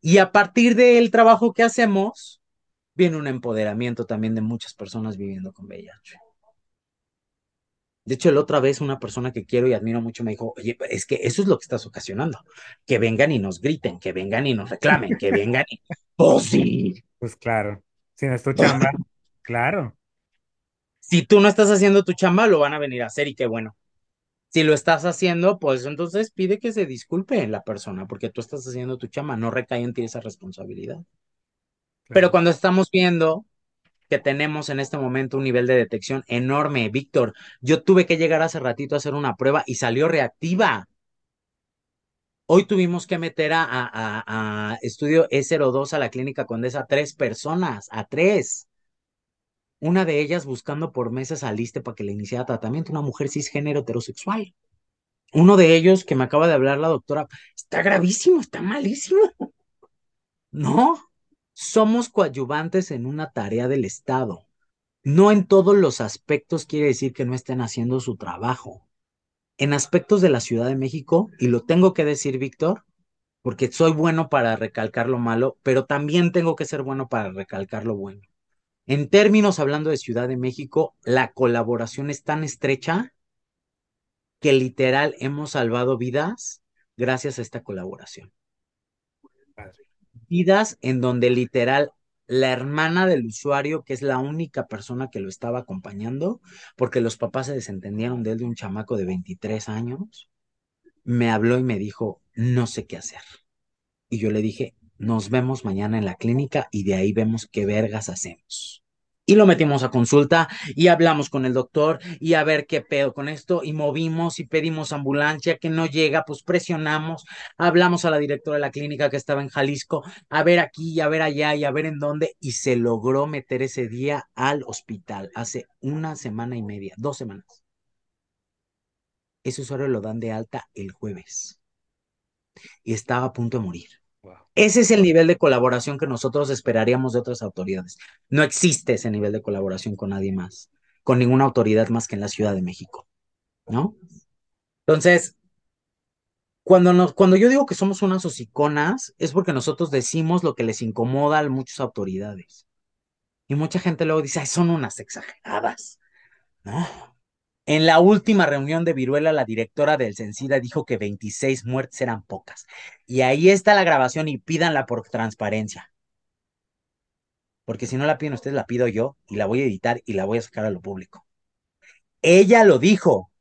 B: Y a partir del trabajo que hacemos, viene un empoderamiento también de muchas personas viviendo con VIH. De hecho, la otra vez una persona que quiero y admiro mucho me dijo, oye, es que eso es lo que estás ocasionando, que vengan y nos griten, que vengan y nos reclamen, que vengan y... ¡Oh, sí!
A: Pues claro, si no es tu chamba, claro.
B: Si tú no estás haciendo tu chamba, lo van a venir a hacer y qué bueno. Si lo estás haciendo, pues entonces pide que se disculpe la persona, porque tú estás haciendo tu chamba, no recae en ti esa responsabilidad. Pero cuando estamos viendo que tenemos en este momento un nivel de detección enorme, Víctor, yo tuve que llegar hace ratito a hacer una prueba y salió reactiva. Hoy tuvimos que meter a, a, a estudio E02 a la clínica Condesa tres personas, a tres. Una de ellas buscando por meses al ISTE para que le iniciara tratamiento, una mujer cisgénero heterosexual. Uno de ellos que me acaba de hablar la doctora, está gravísimo, está malísimo. No, somos coadyuvantes en una tarea del Estado. No en todos los aspectos quiere decir que no estén haciendo su trabajo. En aspectos de la Ciudad de México, y lo tengo que decir, Víctor, porque soy bueno para recalcar lo malo, pero también tengo que ser bueno para recalcar lo bueno. En términos, hablando de Ciudad de México, la colaboración es tan estrecha que literal hemos salvado vidas gracias a esta colaboración. Vidas en donde literal la hermana del usuario, que es la única persona que lo estaba acompañando, porque los papás se desentendieron de él de un chamaco de 23 años, me habló y me dijo, no sé qué hacer. Y yo le dije, nos vemos mañana en la clínica y de ahí vemos qué vergas hacemos. Y lo metimos a consulta y hablamos con el doctor y a ver qué pedo con esto y movimos y pedimos ambulancia que no llega, pues presionamos, hablamos a la directora de la clínica que estaba en Jalisco, a ver aquí y a ver allá y a ver en dónde y se logró meter ese día al hospital hace una semana y media, dos semanas. Ese usuario lo dan de alta el jueves y estaba a punto de morir. Ese es el nivel de colaboración que nosotros esperaríamos de otras autoridades. No existe ese nivel de colaboración con nadie más, con ninguna autoridad más que en la Ciudad de México, ¿no? Entonces, cuando, cuando yo digo que somos unas hociconas, es porque nosotros decimos lo que les incomoda a muchas autoridades. Y mucha gente luego dice, son unas exageradas, ¿no? En la última reunión de Viruela, la directora del Censida dijo que 26 muertes eran pocas. Y ahí está la grabación y pídanla por transparencia. Porque si no la piden ustedes, la pido yo y la voy a editar y la voy a sacar a lo público. Ella lo dijo.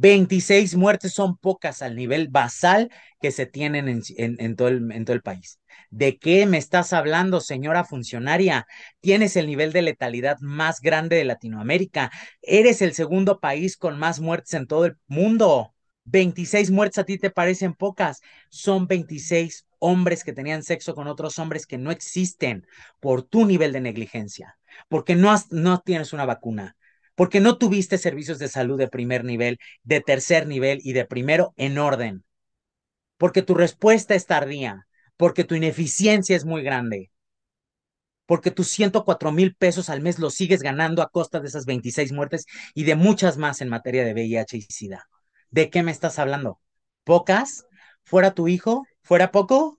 B: 26 muertes son pocas al nivel basal que se tienen en, todo el, país. ¿De qué me estás hablando, señora funcionaria? Tienes el nivel de letalidad más grande de Latinoamérica. Eres el segundo país con más muertes en todo el mundo. 26 muertes a ti te parecen pocas. Son 26 hombres que tenían sexo con otros hombres que no existen por tu nivel de negligencia, porque no, no tienes una vacuna, porque no tuviste servicios de salud de primer nivel, de tercer nivel y de primero en orden, porque tu respuesta es tardía, porque tu ineficiencia es muy grande, porque tus 104 mil pesos al mes los sigues ganando a costa de esas 26 muertes y de muchas más en materia de VIH y SIDA. ¿De qué me estás hablando? ¿Pocas? ¿Fuera tu hijo? ¿Fuera poco?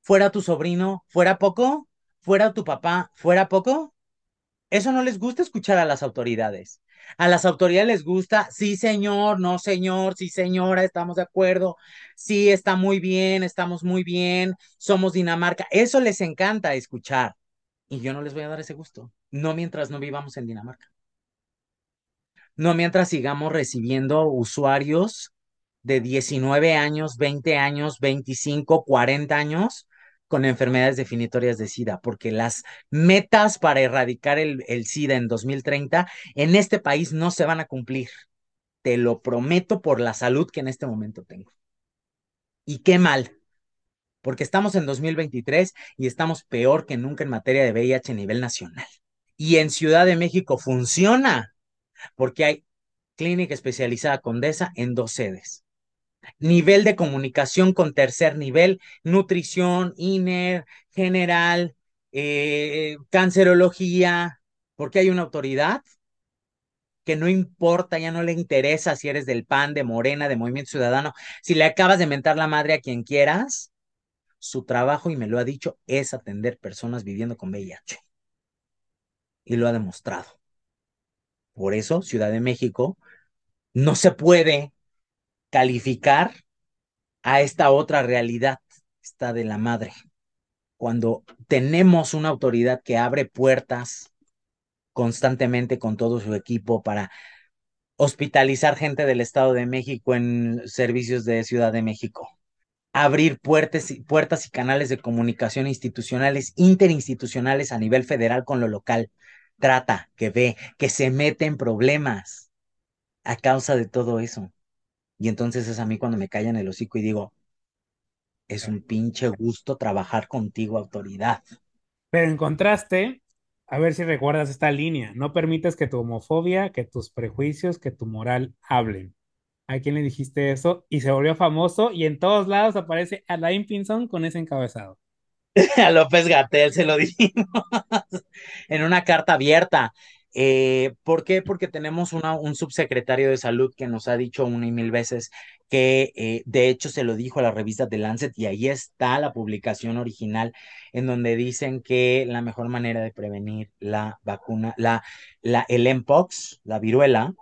B: ¿Fuera tu sobrino? ¿Fuera poco? ¿Fuera tu papá? ¿Fuera poco? Eso no les gusta escuchar a las autoridades. A las autoridades les gusta, sí señor, no señor, sí señora, estamos de acuerdo, sí está muy bien, estamos muy bien, somos Dinamarca. Eso les encanta escuchar. Y yo no les voy a dar ese gusto. No mientras no vivamos en Dinamarca. No mientras sigamos recibiendo usuarios de 19 años, 20 años, 25, 40 años con enfermedades definitorias de SIDA, porque las metas para erradicar el, el, SIDA en 2030 en este país no se van a cumplir. Te lo prometo por la salud que en este momento tengo. Y qué mal, porque estamos en 2023 y estamos peor que nunca en materia de VIH a nivel nacional. Y en Ciudad de México funciona, porque hay clínica especializada Condesa en dos sedes nivel de comunicación con tercer nivel, nutrición, INER, general, eh, cancerología, porque hay una autoridad que no importa, ya no le interesa si eres del PAN, de Morena, de Movimiento Ciudadano, si le acabas de mentar la madre a quien quieras, su trabajo, y me lo ha dicho, es atender personas viviendo con VIH. Y lo ha demostrado. Por eso, Ciudad de México no se puede calificar a esta otra realidad, esta de la madre. Cuando tenemos una autoridad que abre puertas constantemente con todo su equipo para hospitalizar gente del Estado de México en servicios de Ciudad de México, abrir puertas y, puertas y canales de comunicación institucionales, interinstitucionales a nivel federal con lo local, trata, que ve, que se mete en problemas a causa de todo eso. Y entonces es a mí cuando me callan el hocico y digo, es un pinche gusto trabajar contigo, autoridad.
A: Pero en contraste, a ver si recuerdas esta línea, no permites que tu homofobia, que tus prejuicios, que tu moral hablen. ¿A quién le dijiste eso? Y se volvió famoso y en todos lados aparece Alain Pinson con ese encabezado.
B: a López Gatel se lo dijimos en una carta abierta. Eh, ¿Por qué? Porque tenemos un subsecretario de salud que nos ha dicho una y mil veces que eh, de hecho se lo dijo a la revista The Lancet y ahí está la publicación original en donde dicen que la mejor manera de prevenir la vacuna, la, la, el MPOX, la viruela,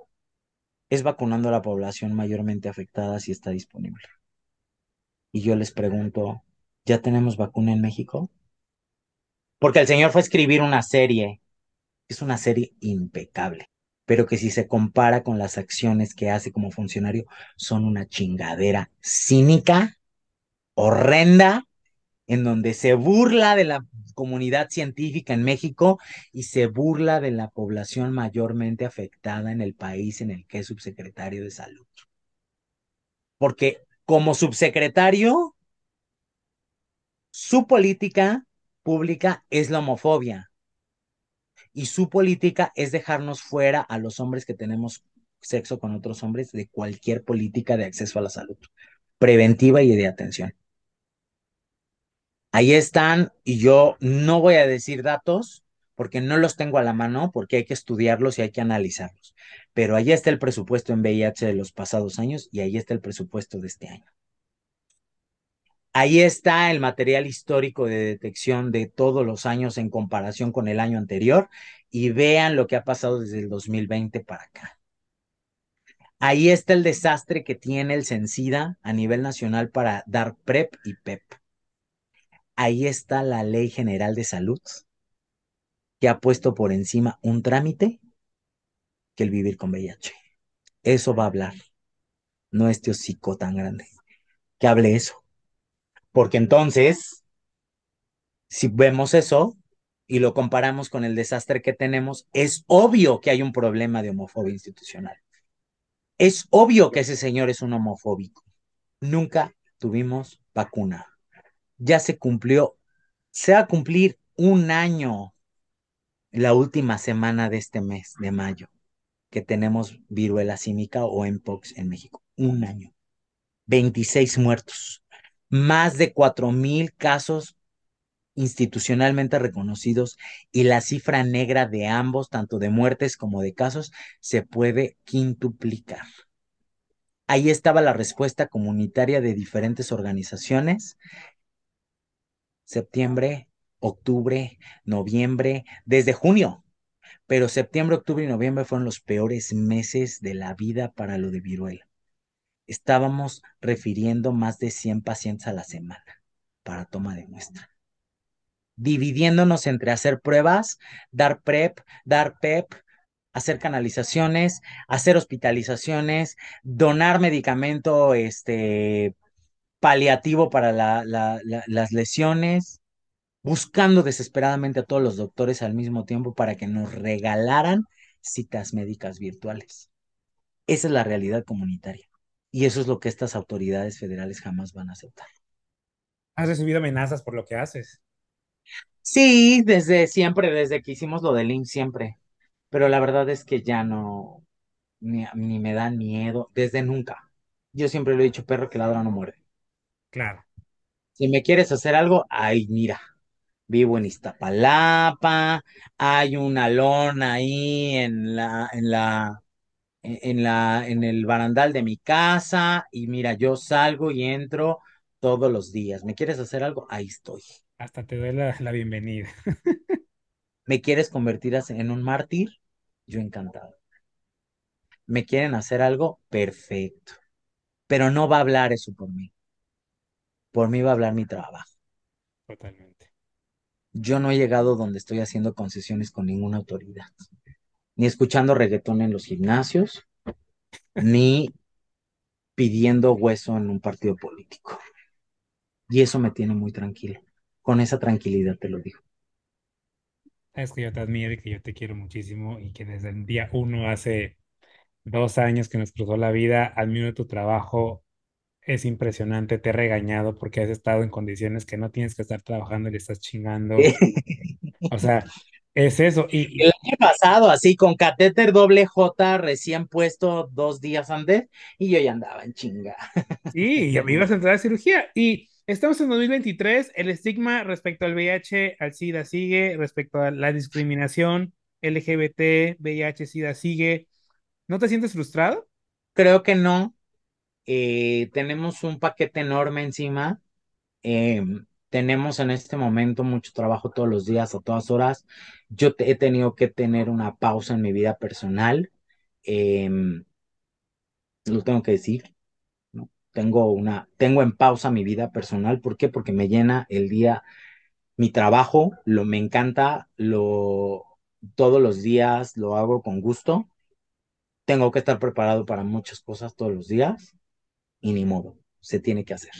B: es vacunando a la población mayormente afectada si está disponible. Y yo les pregunto, ¿ya tenemos vacuna en México? Porque el señor fue a escribir una serie es una serie impecable, pero que si se compara con las acciones que hace como funcionario, son una chingadera cínica, horrenda, en donde se burla de la comunidad científica en México y se burla de la población mayormente afectada en el país en el que es subsecretario de salud. Porque como subsecretario, su política pública es la homofobia y su política es dejarnos fuera a los hombres que tenemos sexo con otros hombres de cualquier política de acceso a la salud, preventiva y de atención. Ahí están, y yo no voy a decir datos porque no los tengo a la mano, porque hay que estudiarlos y hay que analizarlos. Pero ahí está el presupuesto en VIH de los pasados años y ahí está el presupuesto de este año. Ahí está el material histórico de detección de todos los años en comparación con el año anterior y vean lo que ha pasado desde el 2020 para acá. Ahí está el desastre que tiene el Censida a nivel nacional para dar PrEP y PEP. Ahí está la Ley General de Salud que ha puesto por encima un trámite que el vivir con VIH. Eso va a hablar, no este hocico tan grande, que hable eso. Porque entonces, si vemos eso y lo comparamos con el desastre que tenemos, es obvio que hay un problema de homofobia institucional. Es obvio que ese señor es un homofóbico. Nunca tuvimos vacuna. Ya se cumplió, se va a cumplir un año la última semana de este mes de mayo que tenemos viruela símica o MPOX en México. Un año. 26 muertos más de mil casos institucionalmente reconocidos y la cifra negra de ambos, tanto de muertes como de casos, se puede quintuplicar. Ahí estaba la respuesta comunitaria de diferentes organizaciones. Septiembre, octubre, noviembre, desde junio. Pero septiembre, octubre y noviembre fueron los peores meses de la vida para lo de viruela. Estábamos refiriendo más de 100 pacientes a la semana para toma de muestra. Dividiéndonos entre hacer pruebas, dar PrEP, dar PEP, hacer canalizaciones, hacer hospitalizaciones, donar medicamento este, paliativo para la, la, la, las lesiones, buscando desesperadamente a todos los doctores al mismo tiempo para que nos regalaran citas médicas virtuales. Esa es la realidad comunitaria. Y eso es lo que estas autoridades federales jamás van a aceptar.
A: ¿Has recibido amenazas por lo que haces?
B: Sí, desde siempre, desde que hicimos lo del IMSS, siempre. Pero la verdad es que ya no, ni, ni me da miedo, desde nunca. Yo siempre le he dicho, perro que ladra no muerde.
A: Claro.
B: Si me quieres hacer algo, ay, mira, vivo en Iztapalapa, hay un alón ahí en la, en la, en la, en el barandal de mi casa, y mira, yo salgo y entro todos los días. ¿Me quieres hacer algo? Ahí estoy.
A: Hasta te doy la, la bienvenida.
B: ¿Me quieres convertir en un mártir? Yo encantado. ¿Me quieren hacer algo? Perfecto. Pero no va a hablar eso por mí. Por mí va a hablar mi trabajo.
A: Totalmente.
B: Yo no he llegado donde estoy haciendo concesiones con ninguna autoridad. Ni escuchando reggaetón en los gimnasios, ni pidiendo hueso en un partido político. Y eso me tiene muy tranquilo. Con esa tranquilidad te lo digo.
A: Es que yo te admiro y que yo te quiero muchísimo y que desde el día uno, hace dos años que nos cruzó la vida, admiro tu trabajo. Es impresionante, te he regañado porque has estado en condiciones que no tienes que estar trabajando y le estás chingando. O sea, es eso. Y,
B: El año pasado, así con catéter doble J recién puesto dos días antes, y yo ya andaba en chinga.
A: sí, ya me ibas a entrar a cirugía. Y estamos en 2023, el estigma respecto al VIH, al SIDA sigue, respecto a la discriminación LGBT, VIH, SIDA sigue. ¿No te sientes frustrado?
B: Creo que no. Eh, tenemos un paquete enorme encima. Eh, tenemos en este momento mucho trabajo todos los días, a todas horas. Yo he tenido que tener una pausa en mi vida personal. Eh, lo tengo que decir. Tengo una, tengo en pausa mi vida personal. ¿Por qué? Porque me llena el día mi trabajo, lo me encanta, lo todos los días lo hago con gusto. Tengo que estar preparado para muchas cosas todos los días y ni modo, se tiene que hacer.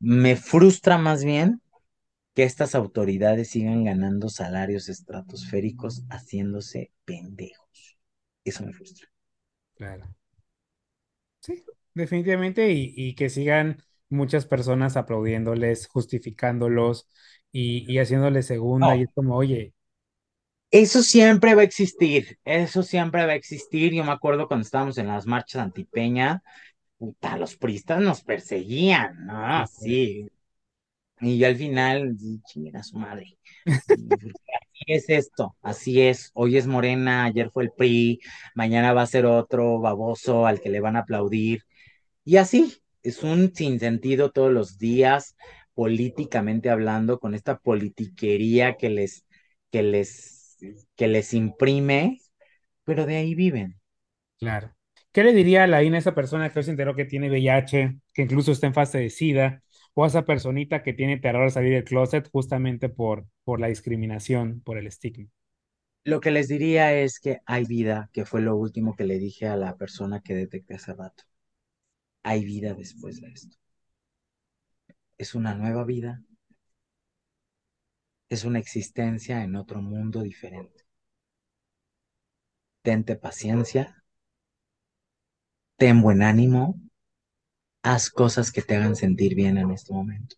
B: Me frustra más bien que estas autoridades sigan ganando salarios estratosféricos haciéndose pendejos. Eso me frustra.
A: Claro. Sí, definitivamente, y, y que sigan muchas personas aplaudiéndoles, justificándolos y, y haciéndoles segunda, y es como, oye,
B: eso siempre va a existir, eso siempre va a existir. Yo me acuerdo cuando estábamos en las marchas antipeña, puta, los priistas nos perseguían, ¿no? Sí. Y yo al final, chinguen a su madre. Así es esto, así es. Hoy es Morena, ayer fue el PRI, mañana va a ser otro baboso al que le van a aplaudir. Y así, es un sinsentido todos los días, políticamente hablando, con esta politiquería que les, que les, que les imprime, pero de ahí viven.
A: claro. ¿Qué le diría a la INA a esa persona que hoy se enteró que tiene VIH, que incluso está en fase de SIDA, o a esa personita que tiene terror a salir del closet justamente por, por la discriminación, por el estigma?
B: Lo que les diría es que hay vida, que fue lo último que le dije a la persona que detecté hace rato. Hay vida después de esto. Es una nueva vida, es una existencia en otro mundo diferente. Tente paciencia, ten buen ánimo, haz cosas que te hagan sentir bien en este momento.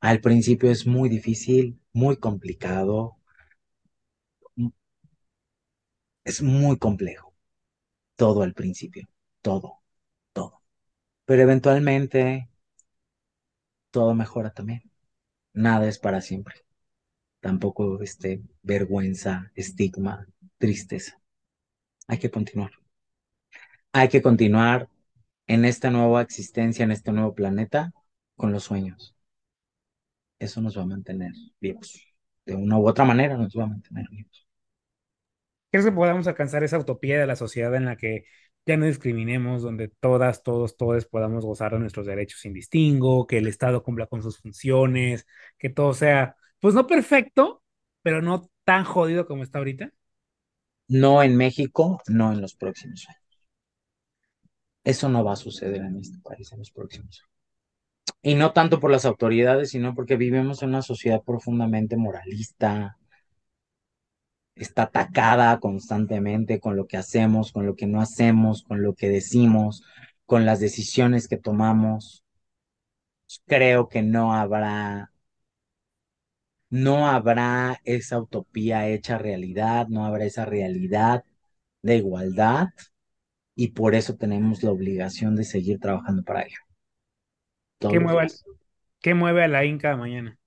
B: Al principio es muy difícil, muy complicado, es muy complejo, todo al principio, todo, todo. Pero eventualmente todo mejora también. Nada es para siempre. Tampoco este vergüenza, estigma, tristeza. Hay que continuar. Hay que continuar en esta nueva existencia, en este nuevo planeta, con los sueños. Eso nos va a mantener vivos. De una u otra manera nos va a mantener vivos.
A: ¿Crees que podamos alcanzar esa utopía de la sociedad en la que ya no discriminemos, donde todas, todos, todos podamos gozar de nuestros derechos sin distingo, que el Estado cumpla con sus funciones, que todo sea, pues no perfecto, pero no tan jodido como está ahorita?
B: No en México, no en los próximos años. Eso no va a suceder en este país en los próximos años. Y no tanto por las autoridades, sino porque vivimos en una sociedad profundamente moralista, está atacada constantemente con lo que hacemos, con lo que no hacemos, con lo que decimos, con las decisiones que tomamos. Creo que no habrá, no habrá esa utopía hecha realidad, no habrá esa realidad de igualdad y por eso tenemos la obligación de seguir trabajando para ello.
A: ¿Qué mueve, ¿Qué mueve a la Inca mañana?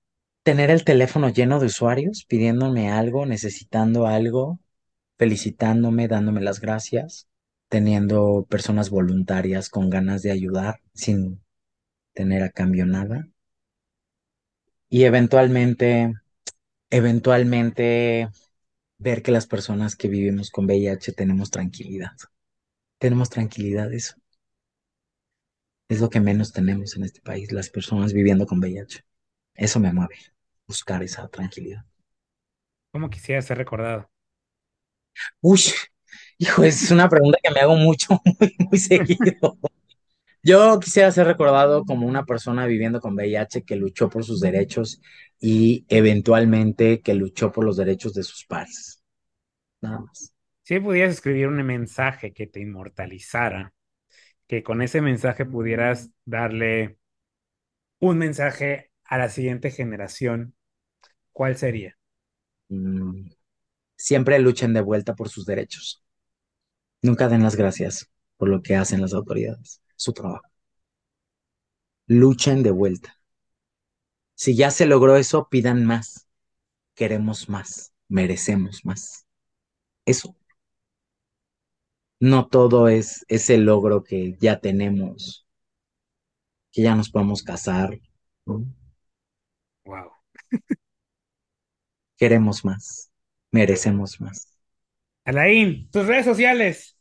B: tener el teléfono lleno de usuarios pidiéndome algo, necesitando algo, felicitándome, dándome las gracias, teniendo personas voluntarias con ganas de ayudar sin tener a cambio nada. Y eventualmente, eventualmente ver que las personas que vivimos con VIH tenemos tranquilidad. Tenemos tranquilidad, eso. Es lo que menos tenemos en este país, las personas viviendo con VIH. Eso me mueve, buscar esa tranquilidad.
A: ¿Cómo quisiera ser recordado?
B: Uy, hijo, es una pregunta que me hago mucho, muy, muy seguido. Yo quisiera ser recordado como una persona viviendo con VIH que luchó por sus derechos y eventualmente que luchó por los derechos de sus pares. Nada más.
A: Si pudieras escribir un mensaje que te inmortalizara, que con ese mensaje pudieras darle un mensaje a la siguiente generación, ¿cuál sería?
B: Mm, siempre luchen de vuelta por sus derechos. Nunca den las gracias por lo que hacen las autoridades, su trabajo. Luchen de vuelta. Si ya se logró eso, pidan más. Queremos más, merecemos más. Eso. No todo es ese logro que ya tenemos, que ya nos podemos casar. ¿no?
A: Wow.
B: Queremos más, merecemos más.
A: Alain, tus redes sociales.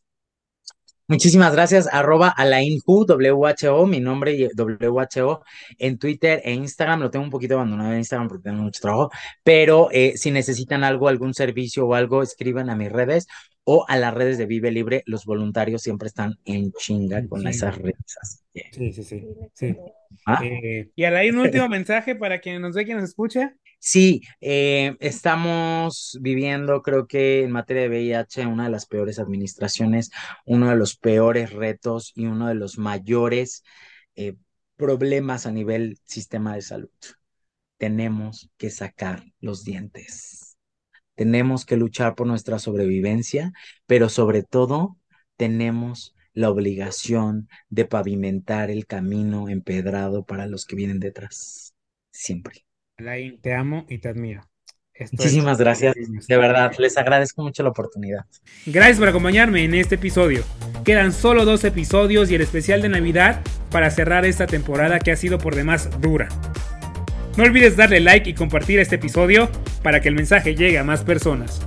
B: Muchísimas gracias, arroba alainhu, WHO, mi nombre WHO en Twitter e Instagram. Lo tengo un poquito abandonado en Instagram porque tengo mucho trabajo, pero eh, si necesitan algo, algún servicio o algo, escriban a mis redes o a las redes de Vive Libre. Los voluntarios siempre están en chinga con esas redes.
A: Sí, sí, sí. sí. ¿Ah? Eh, y Alain, un último mensaje para quien nos ve, quien nos escucha.
B: Sí, eh, estamos viviendo, creo que en materia de VIH, una de las peores administraciones, uno de los peores retos y uno de los mayores eh, problemas a nivel sistema de salud. Tenemos que sacar los dientes. Tenemos que luchar por nuestra sobrevivencia, pero sobre todo tenemos la obligación de pavimentar el camino empedrado para los que vienen detrás. Siempre.
A: Alain, te amo y te admiro.
B: Muchísimas gracias, de verdad, les agradezco mucho la oportunidad.
A: Gracias por acompañarme en este episodio. Quedan solo dos episodios y el especial de Navidad para cerrar esta temporada que ha sido por demás dura. No olvides darle like y compartir este episodio para que el mensaje llegue a más personas.